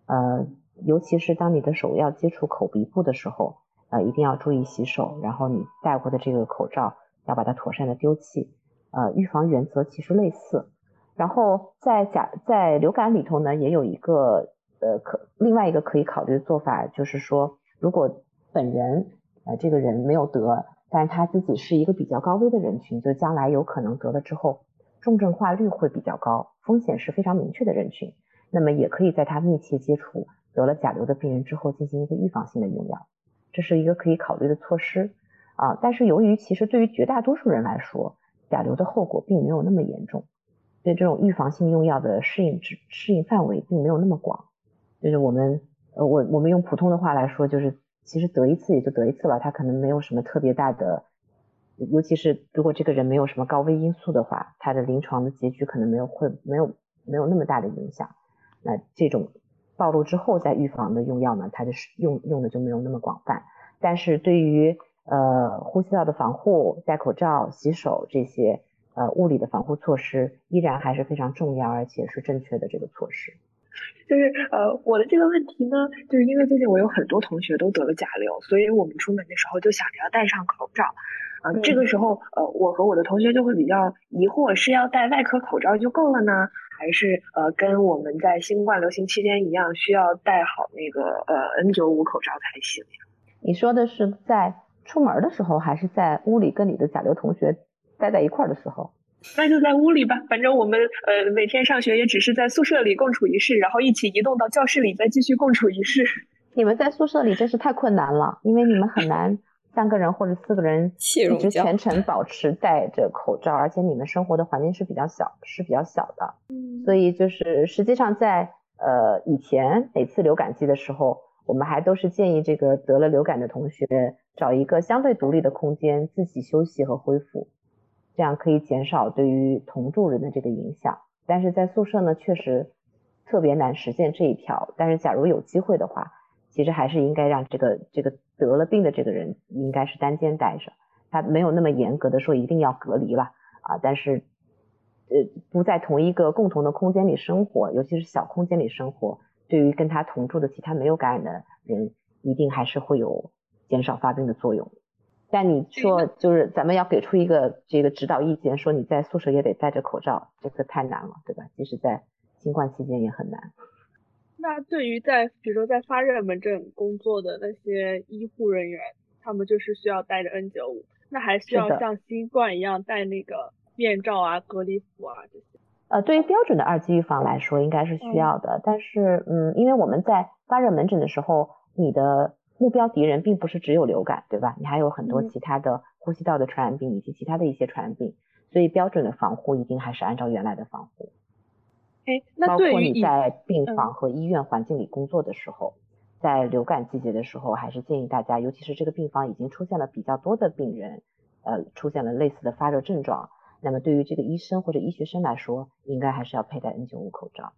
呃，尤其是当你的手要接触口鼻部的时候，呃，一定要注意洗手。然后你戴过的这个口罩要把它妥善的丢弃，呃，预防原则其实类似。然后在甲在流感里头呢，也有一个呃可另外一个可以考虑的做法，就是说如果本人。呃，这个人没有得，但是他自己是一个比较高危的人群，就将来有可能得了之后，重症化率会比较高，风险是非常明确的人群。那么也可以在他密切接触得了甲流的病人之后进行一个预防性的用药，这是一个可以考虑的措施啊。但是由于其实对于绝大多数人来说，甲流的后果并没有那么严重，对这种预防性用药的适应适适应范围并没有那么广。就是我们呃我我们用普通的话来说就是。其实得一次也就得一次了，他可能没有什么特别大的，尤其是如果这个人没有什么高危因素的话，他的临床的结局可能没有会没有没有那么大的影响。那这种暴露之后再预防的用药呢，它的用用的就没有那么广泛。但是对于呃呼吸道的防护、戴口罩、洗手这些呃物理的防护措施，依然还是非常重要而且是正确的这个措施。就是呃，我的这个问题呢，就是因为最近我有很多同学都得了甲流，所以我们出门的时候就想着要戴上口罩。啊，这个时候呃，我和我的同学就会比较疑惑，是要戴外科口罩就够了呢，还是呃，跟我们在新冠流行期间一样，需要戴好那个呃 N95 口罩才行呀？你说的是在出门的时候，还是在屋里跟你的甲流同学待在一块儿的时候？那就在屋里吧，反正我们呃每天上学也只是在宿舍里共处一室，然后一起移动到教室里再继续共处一室。你们在宿舍里真是太困难了，因为你们很难 三个人或者四个人一直全程保持戴着口罩，而且你们生活的环境是比较小，是比较小的，所以就是实际上在呃以前每次流感季的时候，我们还都是建议这个得了流感的同学找一个相对独立的空间自己休息和恢复，这样可以减少对于同住人的这个影响。但是在宿舍呢，确实。特别难实现这一条，但是假如有机会的话，其实还是应该让这个这个得了病的这个人应该是单间待着，他没有那么严格的说一定要隔离了啊，但是呃不在同一个共同的空间里生活，尤其是小空间里生活，对于跟他同住的其他没有感染的人，一定还是会有减少发病的作用。但你说就是咱们要给出一个这个指导意见，说你在宿舍也得戴着口罩，这个太难了，对吧？即使在新冠期间也很难。那对于在比如说在发热门诊工作的那些医护人员，他们就是需要戴着 N95，那还需要像新冠一样戴那个面罩啊、隔离服啊这些？呃，对于标准的二级预防来说，应该是需要的。但是，嗯，因为我们在发热门诊的时候，你的目标敌人并不是只有流感，对吧？你还有很多其他的呼吸道的传染病以及其他的一些传染病，所以标准的防护一定还是按照原来的防护。哎，那包括你在病房和医院环境里工作的时候，在流感季节的时候，还是建议大家，尤其是这个病房已经出现了比较多的病人，呃，出现了类似的发热症状，那么对于这个医生或者医学生来说，应该还是要佩戴 N95 口罩。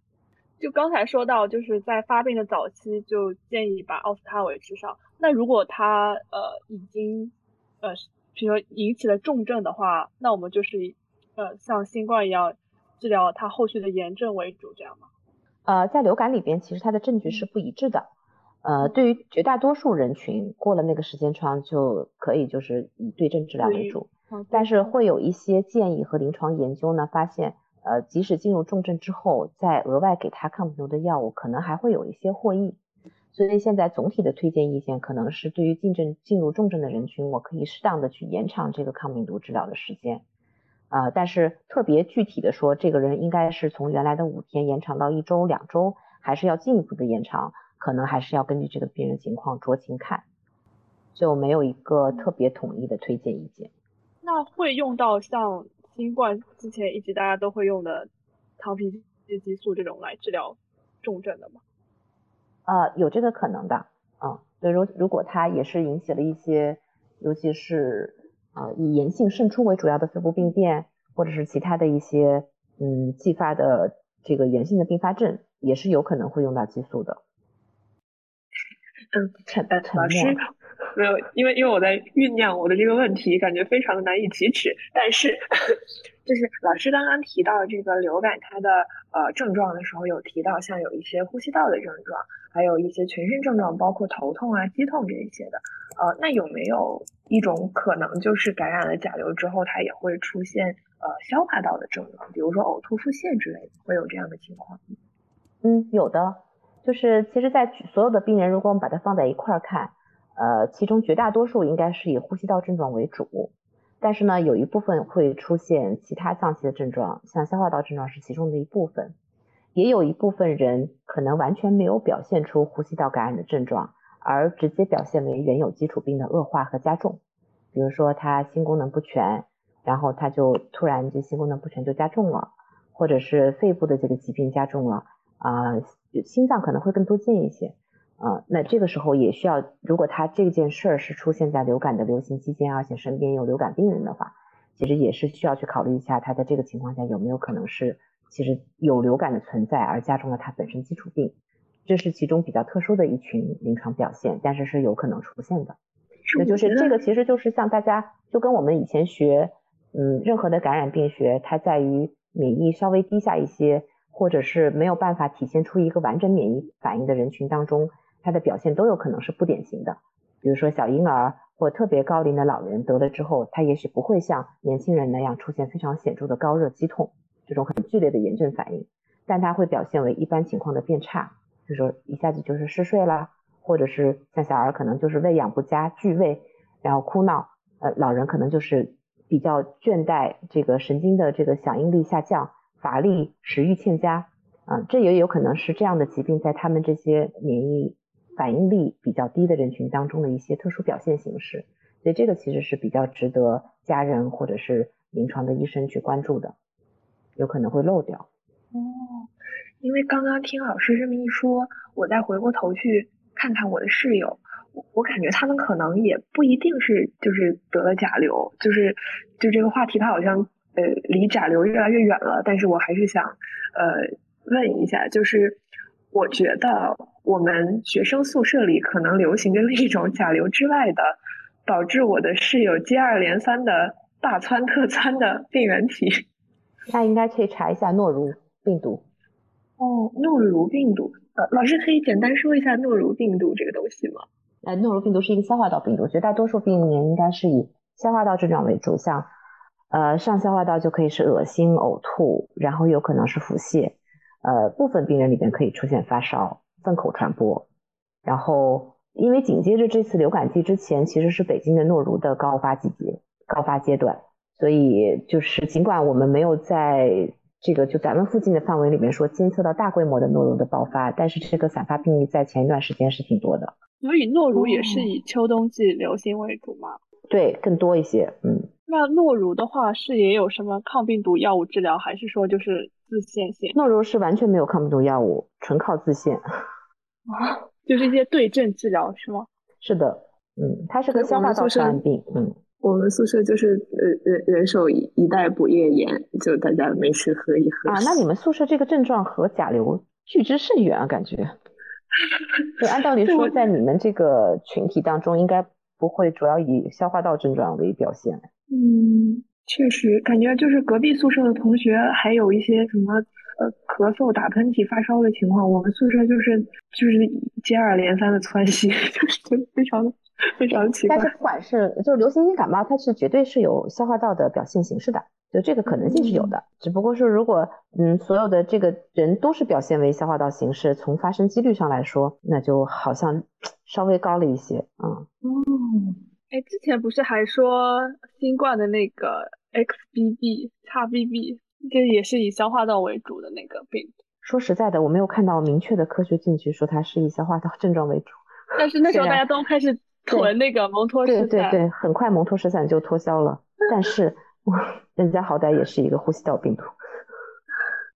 就刚才说到，就是在发病的早期就建议把奥司他韦吃上。那如果他呃已经呃比如说引起了重症的话，那我们就是呃像新冠一样。治疗它后续的炎症为主，这样吗？呃，在流感里边，其实它的证据是不一致的。呃，对于绝大多数人群，过了那个时间窗就可以就是以对症治疗为主。但是会有一些建议和临床研究呢，发现呃，即使进入重症之后，再额外给他抗病毒的药物，可能还会有一些获益。所以现在总体的推荐意见可能是，对于进症进入重症的人群，我可以适当的去延长这个抗病毒治疗的时间。啊，但是特别具体的说，这个人应该是从原来的五天延长到一周、两周，还是要进一步的延长，可能还是要根据这个病人情况酌情看，就没有一个特别统一的推荐意见。那会用到像新冠之前一直大家都会用的糖皮质激素这种来治疗重症的吗？呃，有这个可能的，嗯，对，如如果它也是引起了一些，尤其是。啊，以炎性渗出为主要的肺部病变，或者是其他的一些嗯继发的这个炎性的并发症，也是有可能会用到激素的。嗯，陈老师没有，因为因为我在酝酿我的这个问题，感觉非常的难以启齿。但是 就是老师刚刚提到这个流感它的呃症状的时候，有提到像有一些呼吸道的症状，还有一些全身症状，包括头痛啊、肌痛这一些的。呃，那有没有一种可能，就是感染了甲流之后，它也会出现呃消化道的症状，比如说呕吐、腹泻之类的，会有这样的情况？嗯，有的，就是其实，在所有的病人，如果我们把它放在一块儿看，呃，其中绝大多数应该是以呼吸道症状为主，但是呢，有一部分会出现其他脏器的症状，像消化道症状是其中的一部分，也有一部分人可能完全没有表现出呼吸道感染的症状。而直接表现为原有基础病的恶化和加重，比如说他心功能不全，然后他就突然就心功能不全就加重了，或者是肺部的这个疾病加重了啊，心脏可能会更多见一些啊，那这个时候也需要，如果他这件事儿是出现在流感的流行期间，而且身边有流感病人的话，其实也是需要去考虑一下，他在这个情况下有没有可能是其实有流感的存在而加重了他本身基础病。这是其中比较特殊的一群临床表现，但是是有可能出现的。那就是这个，其实就是像大家就跟我们以前学，嗯，任何的感染病学，它在于免疫稍微低下一些，或者是没有办法体现出一个完整免疫反应的人群当中，它的表现都有可能是不典型的。比如说小婴儿或特别高龄的老人得了之后，他也许不会像年轻人那样出现非常显著的高热、肌痛这种很剧烈的炎症反应，但它会表现为一般情况的变差。就说一下子就是嗜睡啦，或者是像小儿可能就是喂养不佳、拒喂，然后哭闹，呃，老人可能就是比较倦怠，这个神经的这个响应力下降、乏力、食欲欠佳，啊，这也有可能是这样的疾病在他们这些免疫反应力比较低的人群当中的一些特殊表现形式。所以这个其实是比较值得家人或者是临床的医生去关注的，有可能会漏掉。哦，因为刚刚听老师这么一说，我再回过头去看看我的室友，我感觉他们可能也不一定是就是得了甲流，就是就这个话题它好像呃离甲流越来越远了，但是我还是想呃问一下，就是我觉得我们学生宿舍里可能流行的另一种甲流之外的。导致我的室友接二连三的大窜特窜的病原体，那应该可以查一下诺如病毒。哦，诺如病毒，呃，老师可以简单说一下诺如病毒这个东西吗？呃，诺如病毒是一个消化道病毒，绝大多数病人应该是以消化道症状为主，像呃上消化道就可以是恶心、呕吐，然后有可能是腹泻，呃部分病人里边可以出现发烧、粪口传播，然后。因为紧接着这次流感季之前，其实是北京的诺如的高发季节、高发阶段，所以就是尽管我们没有在这个就咱们附近的范围里面说监测到大规模的诺如的爆发，但是这个散发病例在前一段时间是挺多的。所以诺如也是以秋冬季流行为主吗？对，更多一些。嗯，那诺如的话是也有什么抗病毒药物治疗，还是说就是自限性？诺如是完全没有抗病毒药物，纯靠自限。啊。就是一些对症治疗是吗？是的，嗯，它是个消化道传染病，嗯，我们宿舍就是呃人人手一一袋补液盐，就大家没事喝一喝啊。那你们宿舍这个症状和甲流距之甚远啊，感觉。就按道理说，在你们这个群体当中，应该不会主要以消化道症状为表现。嗯，确实，感觉就是隔壁宿舍的同学还有一些什么。呃，咳嗽、打喷嚏、发烧的情况，我们宿舍就是就是接二连三的窜稀，就是非常非常奇怪。但是不管是就是流行性感冒，它是绝对是有消化道的表现形式的，就这个可能性是有的。只不过是如果嗯所有的这个人都是表现为消化道形式，从发生几率上来说，那就好像稍微高了一些。嗯哦，哎，之前不是还说新冠的那个 XBB、XBB。这也是以消化道为主的那个病。说实在的，我没有看到明确的科学证据说它是以消化道 症状为主。但是那时候大家都开始囤那个蒙脱石散，对对对，很快蒙脱石散就脱销了。但是 人家好歹也是一个呼吸道病毒。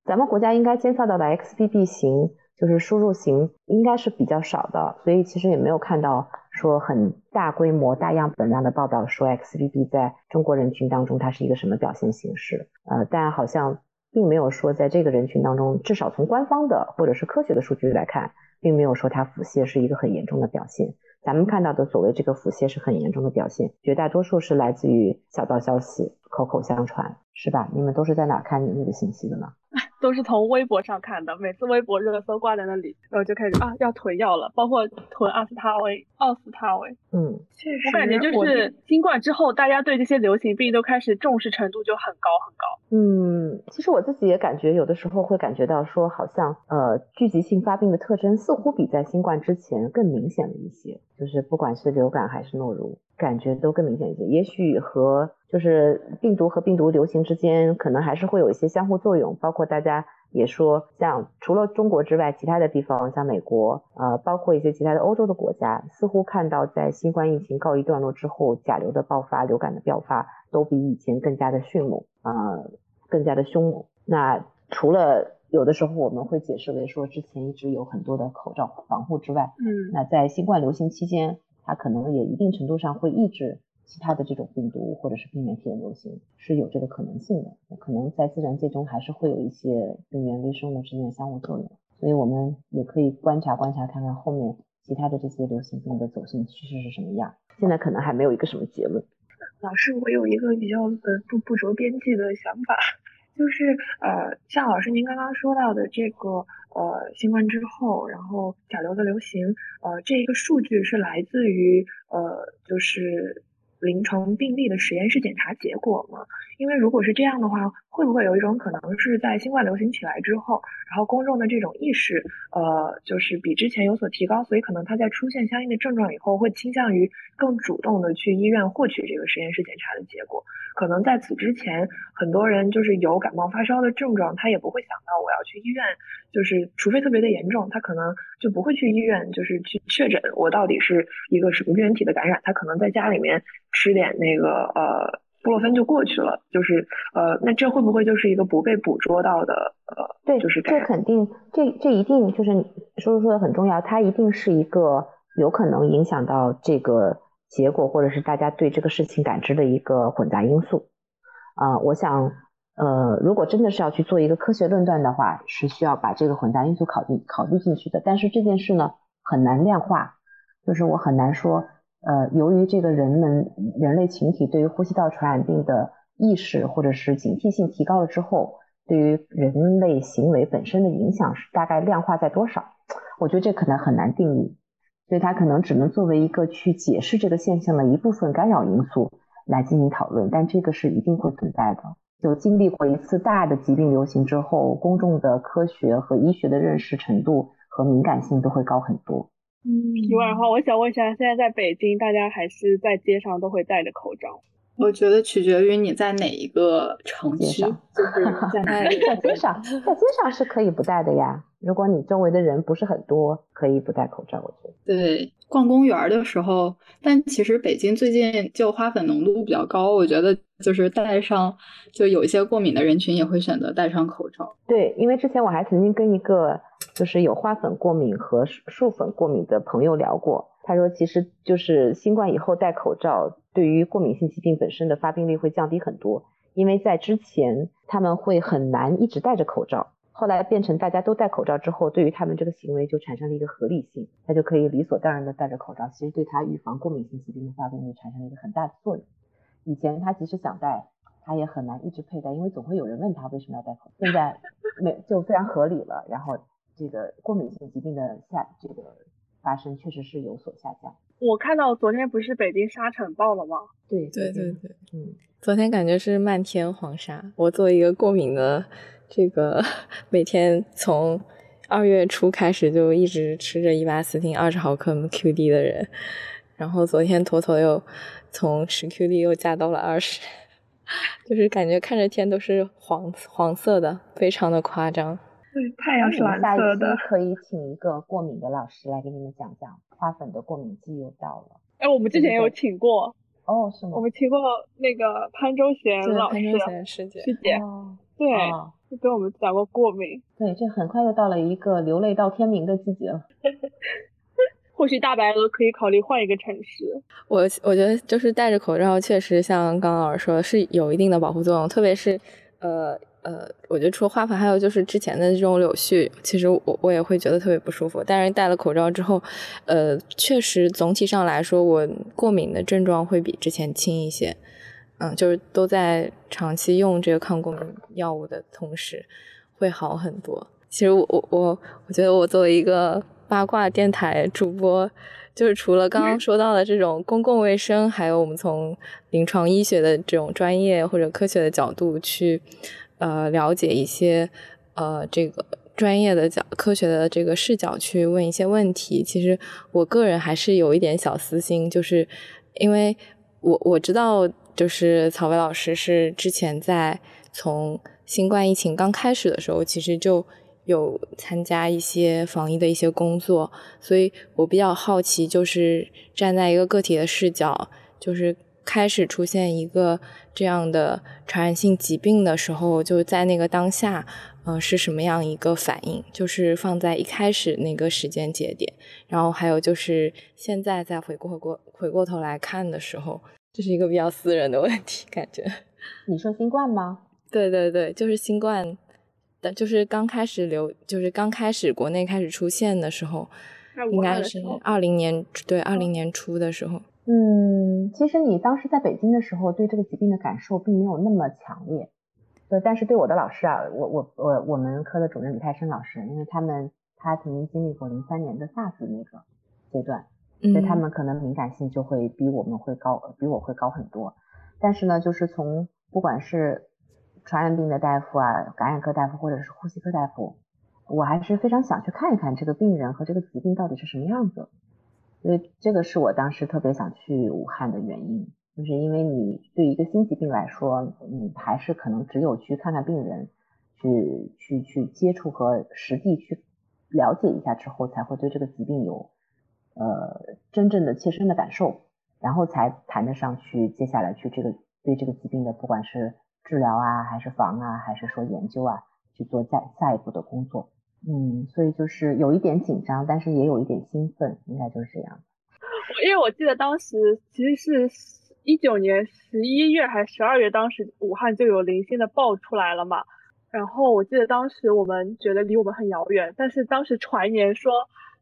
咱们国家应该监测到的 XBB 型。就是输入型应该是比较少的，所以其实也没有看到说很大规模、大样本量的报道说 XBB 在中国人群当中它是一个什么表现形式。呃，但好像并没有说在这个人群当中，至少从官方的或者是科学的数据来看，并没有说它腹泻是一个很严重的表现。咱们看到的所谓这个腹泻是很严重的表现，绝大多数是来自于小道消息、口口相传，是吧？你们都是在哪看你那个信息的呢？都是从微博上看的，每次微博热搜挂在那里，然后就开始啊要囤药了，包括囤阿司他韦、奥司他韦。嗯，确实，我感觉就是新冠之后，大家对这些流行病都开始重视程度就很高很高。嗯，其实我自己也感觉有的时候会感觉到说，好像呃聚集性发病的特征似乎比在新冠之前更明显了一些，就是不管是流感还是诺如，感觉都更明显一些。也许和就是病毒和病毒流行之间可能还是会有一些相互作用，包括大家也说，像除了中国之外，其他的地方像美国，呃，包括一些其他的欧洲的国家，似乎看到在新冠疫情告一段落之后，甲流的爆发、流感的爆发都比以前更加的迅猛，呃，更加的凶猛。那除了有的时候我们会解释为说之前一直有很多的口罩防护之外，嗯，那在新冠流行期间，它可能也一定程度上会抑制。其他的这种病毒或者是病原体的流行是有这个可能性的，可能在自然界中还是会有一些病原微生物之间的相互作用，所以我们也可以观察观察，看看后面其他的这些流行病的走向趋势是什么样。现在可能还没有一个什么结论。老师，我有一个比较呃不不着边际的想法，就是呃像老师您刚刚说到的这个呃新冠之后，然后甲流的流行，呃这一个数据是来自于呃就是。临床病例的实验室检查结果吗？因为如果是这样的话，会不会有一种可能是在新冠流行起来之后，然后公众的这种意识，呃，就是比之前有所提高，所以可能他在出现相应的症状以后，会倾向于更主动的去医院获取这个实验室检查的结果。可能在此之前，很多人就是有感冒发烧的症状，他也不会想到我要去医院，就是除非特别的严重，他可能就不会去医院，就是去确诊我到底是一个什么病原体的感染，他可能在家里面吃点那个呃。布洛芬就过去了，就是呃，那这会不会就是一个不被捕捉到的呃，对，就是这肯定，这这一定就是叔叔说的很重要，它一定是一个有可能影响到这个结果或者是大家对这个事情感知的一个混杂因素啊。我想呃，如果真的是要去做一个科学论断的话，是需要把这个混杂因素考虑考虑进去的。但是这件事呢，很难量化，就是我很难说。呃，由于这个人们人类群体对于呼吸道传染病的意识或者是警惕性提高了之后，对于人类行为本身的影响是大概量化在多少？我觉得这可能很难定义，所以它可能只能作为一个去解释这个现象的一部分干扰因素来进行讨论，但这个是一定会存在的。就经历过一次大的疾病流行之后，公众的科学和医学的认识程度和敏感性都会高很多。嗯，题外话，我想问一下，现在在北京，大家还是在街上都会戴着口罩？我觉得取决于你在哪一个城区，就是 在在街上，在街上是可以不戴的呀。如果你周围的人不是很多，可以不戴口罩。我觉得对，逛公园的时候，但其实北京最近就花粉浓度比较高，我觉得就是戴上，就有一些过敏的人群也会选择戴上口罩。对，因为之前我还曾经跟一个就是有花粉过敏和树粉过敏的朋友聊过，他说其实就是新冠以后戴口罩，对于过敏性疾病本身的发病率会降低很多，因为在之前他们会很难一直戴着口罩。后来变成大家都戴口罩之后，对于他们这个行为就产生了一个合理性，他就可以理所当然的戴着口罩，其实对他预防过敏性疾病的发病率产生了一个很大的作用。以前他即使想戴，他也很难一直佩戴，因为总会有人问他为什么要戴口罩。现在没就非常合理了，然后这个过敏性疾病的下这个发生确实是有所下降。我看到昨天不是北京沙尘暴了吗？对对对对，嗯，昨天感觉是漫天黄沙。我作为一个过敏的。这个 每天从二月初开始就一直吃着伊巴斯汀二十毫克 QD 的人，然后昨天妥妥又从十 QD 又加到了二十，就是感觉看着天都是黄黄色的，非常的夸张。对，太阳是蓝色的。可以请一个过敏的老师来给你们讲讲花粉的过敏季又到了。哎，我们之前有请过。哦，是吗？我们请过那个潘周贤老师师姐。师姐。对。跟我们讲过过敏，对，这很快又到了一个流泪到天明的季节了。或许大白鹅可以考虑换一个城市。我我觉得就是戴着口罩，确实像刚刚老师说的，是有一定的保护作用。特别是呃呃，我觉得除了花粉，还有就是之前的这种柳絮，其实我我也会觉得特别不舒服。但是戴了口罩之后，呃，确实总体上来说，我过敏的症状会比之前轻一些。嗯，就是都在长期用这个抗过敏药物的同时，会好很多。其实我我我我觉得我作为一个八卦电台主播，就是除了刚刚说到的这种公共卫生，还有我们从临床医学的这种专业或者科学的角度去呃了解一些呃这个专业的角科学的这个视角去问一些问题。其实我个人还是有一点小私心，就是因为我我知道。就是曹薇老师是之前在从新冠疫情刚开始的时候，其实就有参加一些防疫的一些工作，所以我比较好奇，就是站在一个个体的视角，就是开始出现一个这样的传染性疾病的时候，就在那个当下，呃，是什么样一个反应？就是放在一开始那个时间节点，然后还有就是现在再回过过回过头来看的时候。这是一个比较私人的问题，感觉。你说新冠吗？对对对，就是新冠的，就是刚开始流，就是刚开始国内开始出现的时候，应该是二零年，对，二零年初的时候。嗯，其实你当时在北京的时候，对这个疾病的感受并没有那么强烈。对，但是对我的老师啊，我我我我们科的主任李泰生老师，因为他们他曾经经历过零三年的 SARS 那个阶段。所以他们可能敏感性就会比我们会高，比我会高很多。但是呢，就是从不管是传染病的大夫啊，感染科大夫或者是呼吸科大夫，我还是非常想去看一看这个病人和这个疾病到底是什么样子。所以这个是我当时特别想去武汉的原因，就是因为你对一个新疾病来说，你还是可能只有去看看病人，去去去接触和实地去了解一下之后，才会对这个疾病有呃真正的切身的感受，然后才谈得上去接下来去这个对这个疾病的不管是治疗啊，还是防啊，还是说研究啊，去做下下一步的工作。嗯，所以就是有一点紧张，但是也有一点兴奋，应该就是这样。因为我记得当时其实是一九年十一月还是十二月，当时武汉就有零星的爆出来了嘛。然后我记得当时我们觉得离我们很遥远，但是当时传言说，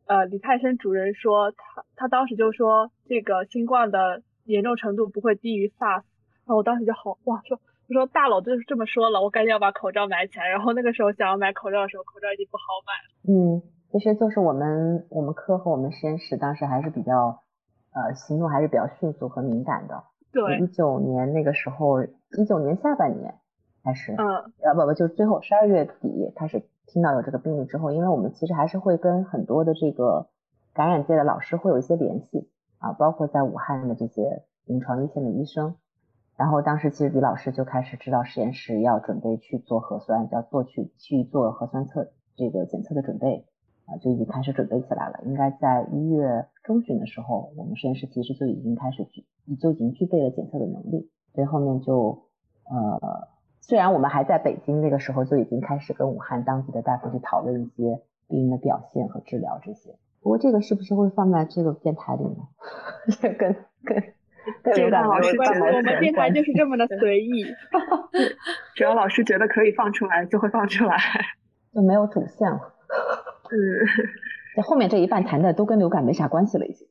呃，李泰生主任说他他当时就说这个新冠的严重程度不会低于 SARS，然后我当时就好哇说。说大佬就是这么说了，我赶紧要把口罩买起来。然后那个时候想要买口罩的时候，口罩已经不好买了。嗯，其实就是我们我们科和我们实验室当时还是比较呃行动还是比较迅速和敏感的。对，一九年那个时候，一九年下半年开始，嗯，啊不不，就最后十二月底开始听到有这个病例之后，因为我们其实还是会跟很多的这个感染界的老师会有一些联系啊，包括在武汉的这些临床一线的医生。然后当时其实李老师就开始知道实验室要准备去做核酸，要做去去做核酸测这个检测的准备啊，就已经开始准备起来了。应该在一月中旬的时候，我们实验室其实就已经开始具就已经具备了检测的能力。所以后面就呃，虽然我们还在北京，那个时候就已经开始跟武汉当地的大夫去讨论一些病人的表现和治疗这些。不过这个是不是会放在这个电台里呢？跟跟。只要老师觉得我们电台就是这么的随意，只要老师觉得可以放出来，就会放出来，就没有主线了。嗯，在后面这一半谈的都跟流感没啥关系了，已经。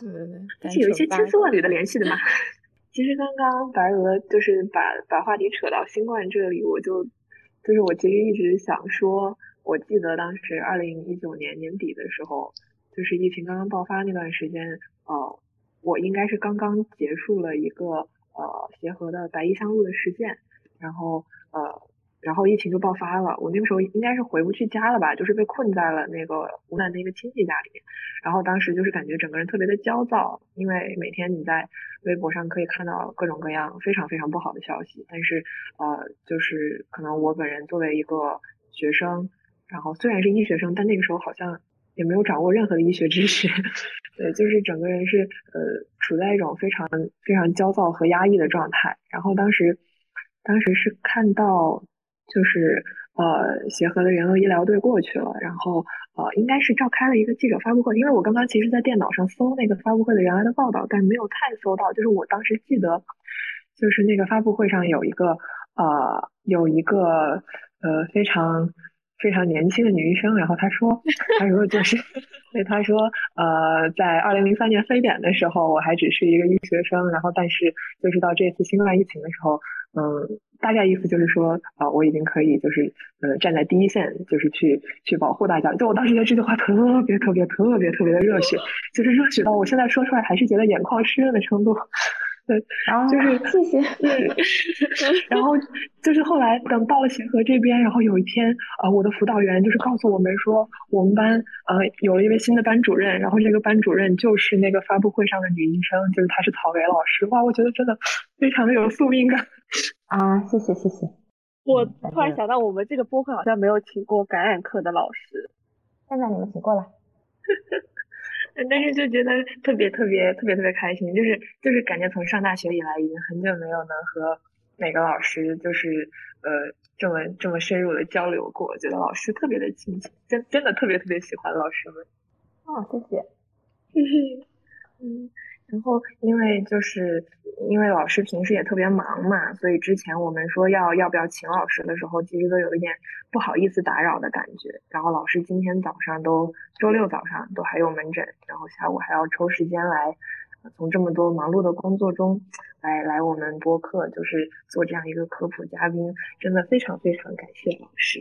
对对对，是有一些千丝万缕的联系的嘛。其实刚刚白鹅就是把把话题扯到新冠这里，我就就是我其实一直想说，我记得当时二零一九年年底的时候，就是疫情刚刚爆发那段时间，哦。我应该是刚刚结束了一个呃协和的白衣香露的实践，然后呃然后疫情就爆发了，我那个时候应该是回不去家了吧，就是被困在了那个湖南的一个亲戚家里面，然后当时就是感觉整个人特别的焦躁，因为每天你在微博上可以看到各种各样非常非常不好的消息，但是呃就是可能我本人作为一个学生，然后虽然是医学生，但那个时候好像。也没有掌握任何的医学知识，对，就是整个人是呃处在一种非常非常焦躁和压抑的状态。然后当时，当时是看到就是呃协和的援鄂医疗队过去了，然后呃应该是召开了一个记者发布会。因为我刚刚其实在电脑上搜那个发布会的原来的报道，但没有太搜到。就是我当时记得，就是那个发布会上有一个呃有一个呃非常。非常年轻的女医生，然后她说，她说就是，对，她说，呃，在二零零三年非典的时候，我还只是一个医学生，然后但是就是到这次新冠疫情的时候，嗯，大概意思就是说，啊，我已经可以就是，呃，站在第一线，就是去去保护大家。就我当时觉得这句话特别特别特别特别的热血，就是热血到我现在说出来还是觉得眼眶湿润的程度。对，然后就是谢谢。然后就是后来等到了协和这边，然后有一天，呃，我的辅导员就是告诉我们说，我们班呃有了一位新的班主任，然后这个班主任就是那个发布会上的女医生，就是她是曹伟老师。哇，我觉得真的非常的有宿命感。啊，谢谢谢谢。我突然想到，我们这个播客好像没有请过感染科的老师，现在你们请过了。但是就觉得特别特别特别特别开心，就是就是感觉从上大学以来已经很久没有能和每个老师就是呃这么这么深入的交流过，觉得老师特别的亲切，真真的特别特别喜欢老师们。哦，谢谢。嗯。然后，因为就是因为老师平时也特别忙嘛，所以之前我们说要要不要请老师的时候，其实都有一点不好意思打扰的感觉。然后老师今天早上都周六早上都还有门诊，然后下午还要抽时间来，从这么多忙碌的工作中来来我们播客，就是做这样一个科普嘉宾，真的非常非常感谢老师。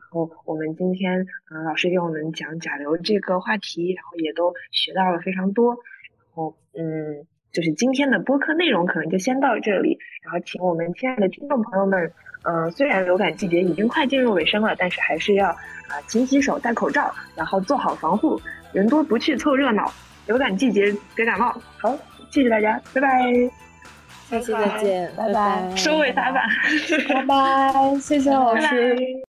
然后我们今天嗯，老师给我们讲甲流这个话题，然后也都学到了非常多。嗯，就是今天的播客内容可能就先到这里，然后请我们亲爱的听众朋友们，呃，虽然流感季节已经快进入尾声了，但是还是要啊勤洗手、戴口罩，然后做好防护，人多不去凑热闹，流感季节别感冒。好，谢谢大家，拜拜，下期再见，拜拜拜，收尾打板，拜拜，谢谢老师。